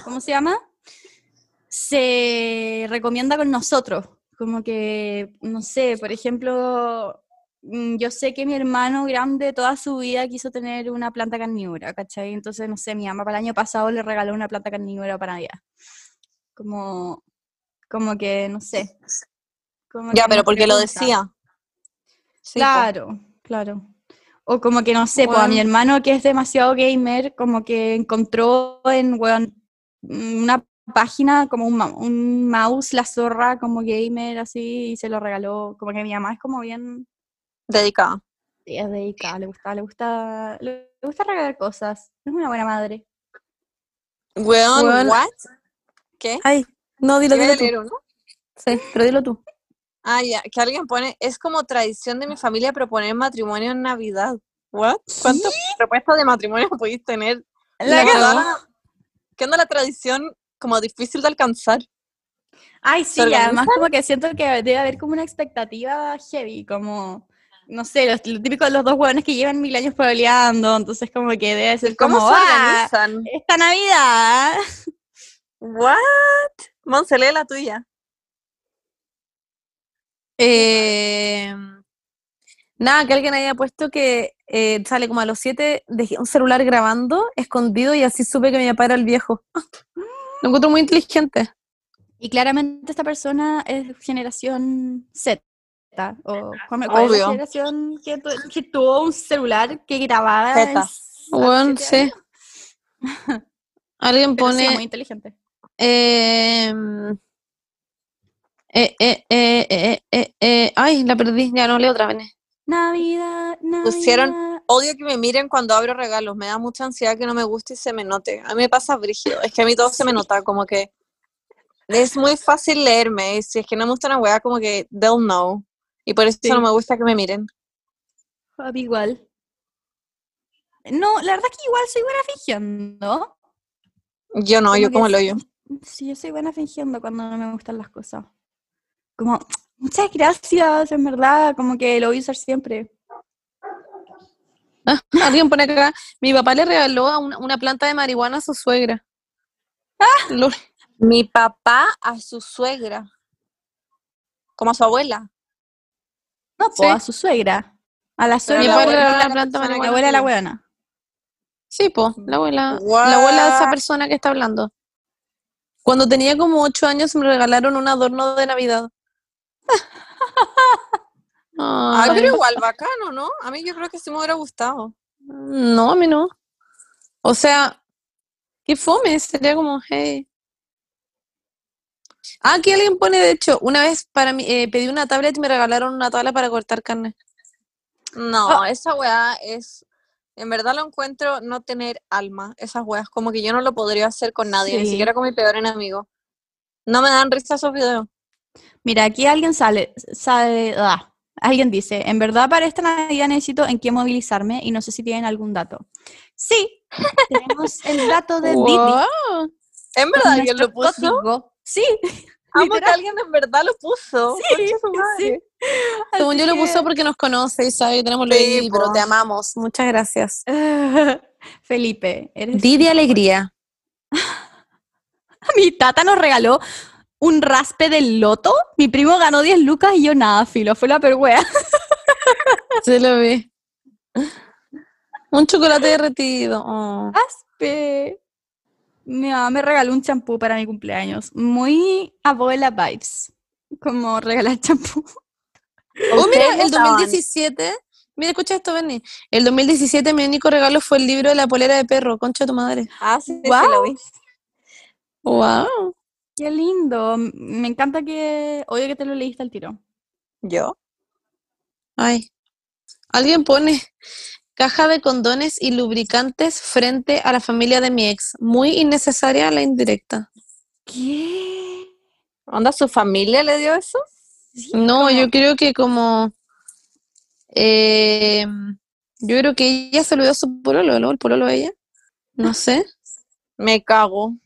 ¿cómo se llama? Se recomienda con nosotros. Como que, no sé, por ejemplo, mm, yo sé que mi hermano grande toda su vida quiso tener una planta carnívora, ¿cachai? Entonces, no sé, mi mamá para el año pasado le regaló una planta carnívora para Navidad. Como, como que, no sé. como Ya, pero porque lo decía. Sí. Claro, claro. O como que no sé, pues a mi hermano que es demasiado gamer, como que encontró en weón, una página como un, ma- un mouse, la zorra, como gamer, así, y se lo regaló. Como que mi mamá es como bien Dedicada. sí, es dedicada, le gusta, le gusta, le gusta regalar cosas. Es una buena madre. Weón, Weón. what? ¿Qué? Ay, no, dilo, dilo tú. leer. Sí, pero dilo tú. Ah, ya, que alguien pone, es como tradición de mi familia proponer matrimonio en Navidad. ¿What? ¿Cuántas propuestas de matrimonio podéis tener? La ¿Qué onda la tradición como difícil de alcanzar? Ay, ¿Se sí, además como que siento que debe haber como una expectativa heavy, como, no sé, los- lo típico de los dos hueones que llevan mil años peleando, entonces como que debe ser ¿Cómo como, se. ¡Esta Navidad! ¿What? Monse, lee la tuya. Eh, nada, que alguien haya puesto que eh, sale como a los 7, dejé un celular grabando, escondido, y así supe que mi papá era el viejo. Lo encuentro muy inteligente. Y claramente esta persona es generación Z. O, ¿cuál, cuál es la Obvio. generación que, tu- que tuvo un celular que grababa? Bueno, sí. Alguien Pero sí, muy pone. inteligente. eh, eh, eh, eh, eh, eh, ay, la perdí, ya no leo otra vez. Navidad, Navidad. Pusieron odio que me miren cuando abro regalos. Me da mucha ansiedad que no me guste y se me note. A mí me pasa brígido. Es que a mí todo se me nota, como que es muy fácil leerme. Y si es que no me gusta una weá, como que they'll know. Y por eso Sí. no me gusta que me miren. A mí igual. No, la verdad es que igual soy buena fingiendo. Yo no, Como yo como lo yo. Sí, yo soy buena fingiendo cuando no me gustan las cosas. Como, muchas gracias, en verdad, como que lo voy a usar siempre. Ah, alguien pone acá, mi papá le regaló a una, una planta de marihuana a su suegra. Lol. Mi papá a su suegra. Como a su abuela. No, Sí. pues a su suegra. A la suegra. Mi la papá le abuela regaló una planta de que la marihuana. abuela de la sí. weona. Sí, po, la abuela, la abuela de esa persona que está hablando. Cuando tenía como ocho años me regalaron un adorno de Navidad. Ay, Ay, pero igual bacano, ¿no? A mí yo creo que sí me hubiera gustado. no, a mí no. O sea, qué fome, sería como, hey. Ah, aquí alguien pone, de hecho, una vez para mí, eh, pedí una tablet y me regalaron una tabla para cortar carne. No, esa weá es. En verdad lo encuentro no tener alma. Esas weas, como que yo no lo podría hacer con nadie, ni siquiera con mi peor enemigo. No me dan risa esos videos. Mira, aquí alguien sale, sale, ah, alguien dice, en verdad para esta Navidad necesito en qué movilizarme y no sé si tienen algún dato. Sí, tenemos el dato de Didi. Wow. En con verdad alguien lo puso. código. Sí, Amo que alguien en verdad lo puso. Sí, madre. Según yo lo que- puso porque nos conoce y sabe que tenemos lo Sí, pero te amamos. Muchas gracias. Felipe, eres Di de alegría. Mi tata nos regaló un raspe del loto. Mi primo ganó 10 lucas y yo nada, filo. Fue la perwea. Se lo ve. Un chocolate derretido. oh. Raspe. Mi mamá me regaló un champú para mi cumpleaños. Muy abuela vibes. Como regalar champú. Oh, mira, el estaban- 2017. Mira, escucha esto, Benny. El 2017 mi único regalo fue el libro de la polera de perro. Concha de tu madre. Ah, sí, sí Guau. lo vi. Wow. Qué lindo. Me encanta que. Oye, que te lo leíste al tiro. ¿Yo? Ay. Alguien pone caja de condones y lubricantes frente a la familia de mi ex. Muy innecesaria la indirecta. ¿Qué? ¿Onda su familia le dio eso? No, yo creo que como eh, yo creo que ella se lo dio a su pololo, ¿no? El pololo de ella. No sé. Me cago.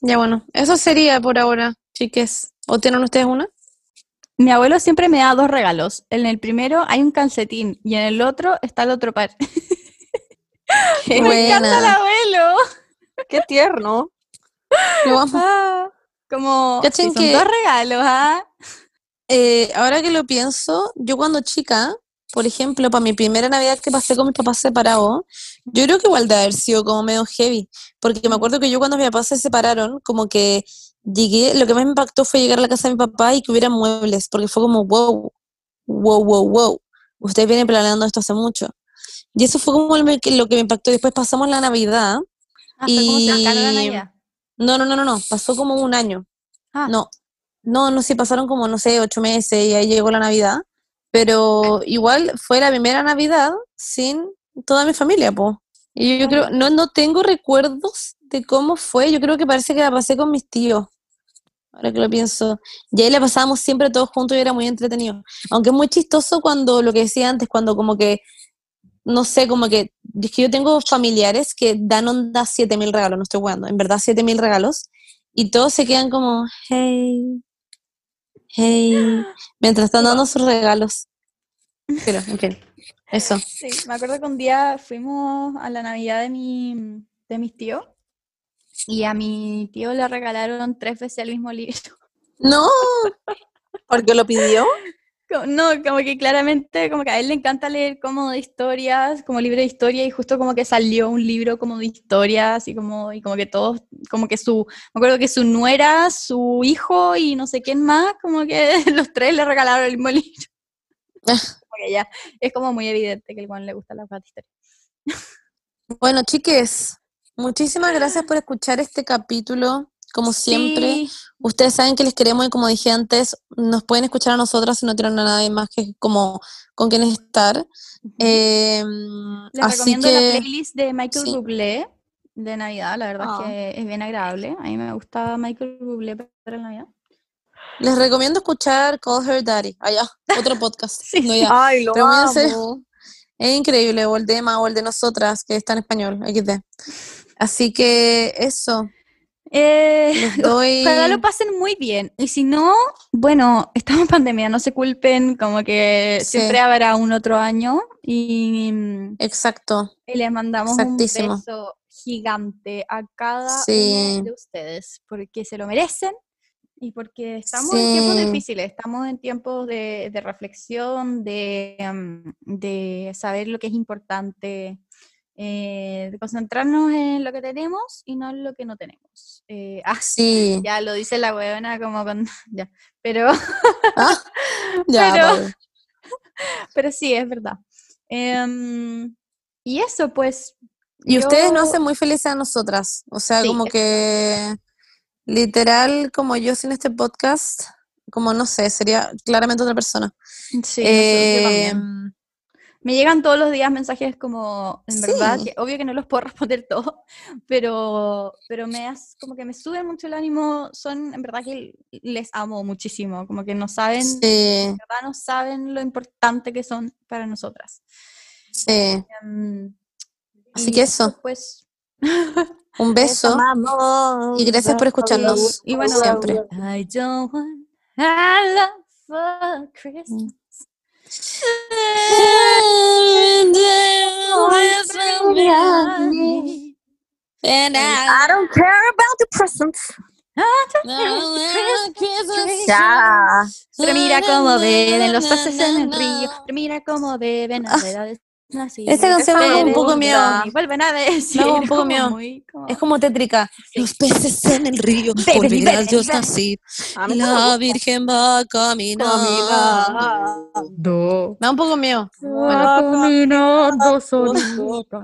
Ya bueno, eso sería por ahora, chiques. ¿O tienen ustedes una? Mi abuelo siempre me da dos regalos. En el primero hay un calcetín y en el otro está el otro par. Me encanta el abuelo. Qué tierno. Ah, como son que- dos regalos, ¿ah? Eh, ahora que lo pienso, yo cuando chica, por ejemplo, para mi primera Navidad que pasé con mis papás separados, yo creo que igual de haber sido como medio heavy, porque me acuerdo que yo cuando mis papás se separaron, como que llegué, lo que más me impactó fue llegar a la casa de mi papá y que hubiera muebles, porque fue como, wow, wow, wow, wow, ustedes vienen planeando esto hace mucho. Y eso fue como lo que me impactó. Después pasamos la Navidad. Ah, como la Y- Navidad. No, no, no, no, no, pasó como un año. Ah. No, no, no sé, pasaron como, no sé, ocho meses y ahí llegó la Navidad. Pero igual fue la primera Navidad sin toda mi familia, po. Y yo creo, no, no tengo recuerdos de cómo fue. Yo creo que parece que la pasé con mis tíos. Ahora que lo pienso. Y ahí la pasábamos siempre todos juntos y era muy entretenido. Aunque es muy chistoso cuando, lo que decía antes, cuando como que, no sé, como que, es que yo tengo familiares que dan onda 7000 regalos, no estoy jugando, en verdad 7000 regalos. Y todos se quedan como, hey, hey, mientras están dando sus regalos. Pero, en fin, eso. Sí, me acuerdo que un día fuimos a la Navidad de, mi, de mis tíos y a mi tío le regalaron tres veces el mismo libro. No, ¿Porque lo pidió? No, como que claramente, como que a él le encanta leer como de historias, como libro de historia, y justo como que salió un libro como de historias, y como, y como que todos, como que su, me acuerdo que su nuera, su hijo y no sé quién más, como que los tres le regalaron el mismo libro. Como que ya, es como muy evidente que el Juan le gusta la historia. Bueno, chiques, muchísimas gracias por escuchar este capítulo como siempre. Sí, Ustedes saben que les queremos y como dije antes, nos pueden escuchar a nosotras si no tienen a nadie más que como con quien estar. Eh, Les así recomiendo la playlist de Michael sí. Bublé de Navidad, la verdad Ah. es que es bien agradable. A mí me gusta Michael Bublé para la Navidad. les recomiendo escuchar Call Her Daddy. Allá, otro podcast. Sí, No, ya. Ay, lo amo. Es increíble, o el de Emma o el de nosotras, que está en español, XD. Así que eso, Eh, doy... Ojalá lo pasen muy bien. Y si no, bueno, estamos en pandemia, no se culpen, como que Sí. siempre habrá un otro año. Y, mm, Exacto. y les mandamos Exactísimo. un beso gigante a cada Sí. uno de ustedes, porque se lo merecen y porque estamos en tiempos Sí. difíciles, estamos en tiempos de, de reflexión, de, mm, de saber lo que es importante, eh, concentrarnos en lo que tenemos y no en lo que no tenemos. Eh, ah, Sí. ya lo dice la huevona como con... Ya, pero, Ah, ya, Pero- pero sí, es verdad. Em, y eso, pues... Y ustedes nos hacen muy felices a nosotras. O sea, Sí, como que literal, como yo sin este podcast, como no sé, sería claramente otra persona. Sí, no sé, yo también. Me llegan todos los días mensajes como, en verdad, que obvio que no los puedo responder todos, pero, pero me has, como que me suben mucho el ánimo, son, en verdad que les amo muchísimo, como que no saben, sí, en verdad no saben lo importante que son para nosotras. sí. Em, Así que eso, Pues, un beso y gracias por escucharnos y bueno, siempre. I don't want a love for Christmas. I don't care about the presents. Ya. Pero mira cómo beben los peces en el río. Pero mira cómo beben a de nacido. Esta canción me da un poco miedo. Vuelven a decir. Me da un poco como miedo. muy como- Es como tétrica. Los peces en el río, verás Dios nací. A no La. Virgen va caminando. Do. Me da un poco miedo. caminando solita.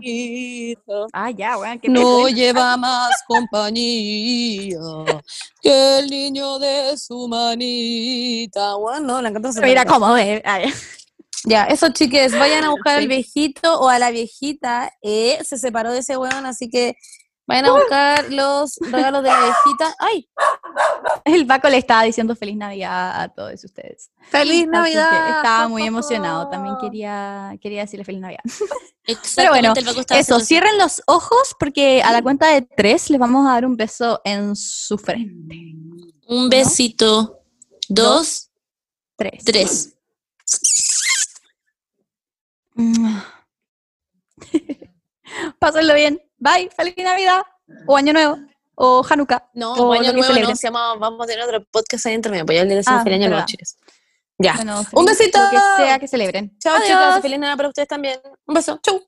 Ah, ya, weón. No lleva más compañía que el niño de su manita. Bueno, la encanta mira cómo beben. Ya. Eso chiques, vayan a buscar al Sí. viejito o a la viejita. Eh, se separó de ese weón, así que vayan a buscar los regalos de la viejita. ¡Ay! El Paco le estaba diciendo feliz Navidad a todos ustedes. ¡Feliz Así Navidad! estaba muy emocionado. También quería, quería decirle feliz Navidad. Pero bueno, Eso, cierren los ojos porque a la cuenta de tres les vamos a dar un beso en su frente. Un besito. Dos, Tres. tres. Pásenlo bien. Bye. Feliz Navidad. O Año Nuevo. O Hanukkah. No, O año nuevo no, celebren. se llama, vamos a tener otro podcast ahí entre medio, pues ya le decimos Ah, feliz año nuevo, verdad. chicos. Ya. Bueno, Un besito. Que sea que celebren. Chao, chicas. Feliz Navidad para ustedes también. Un beso. Chau.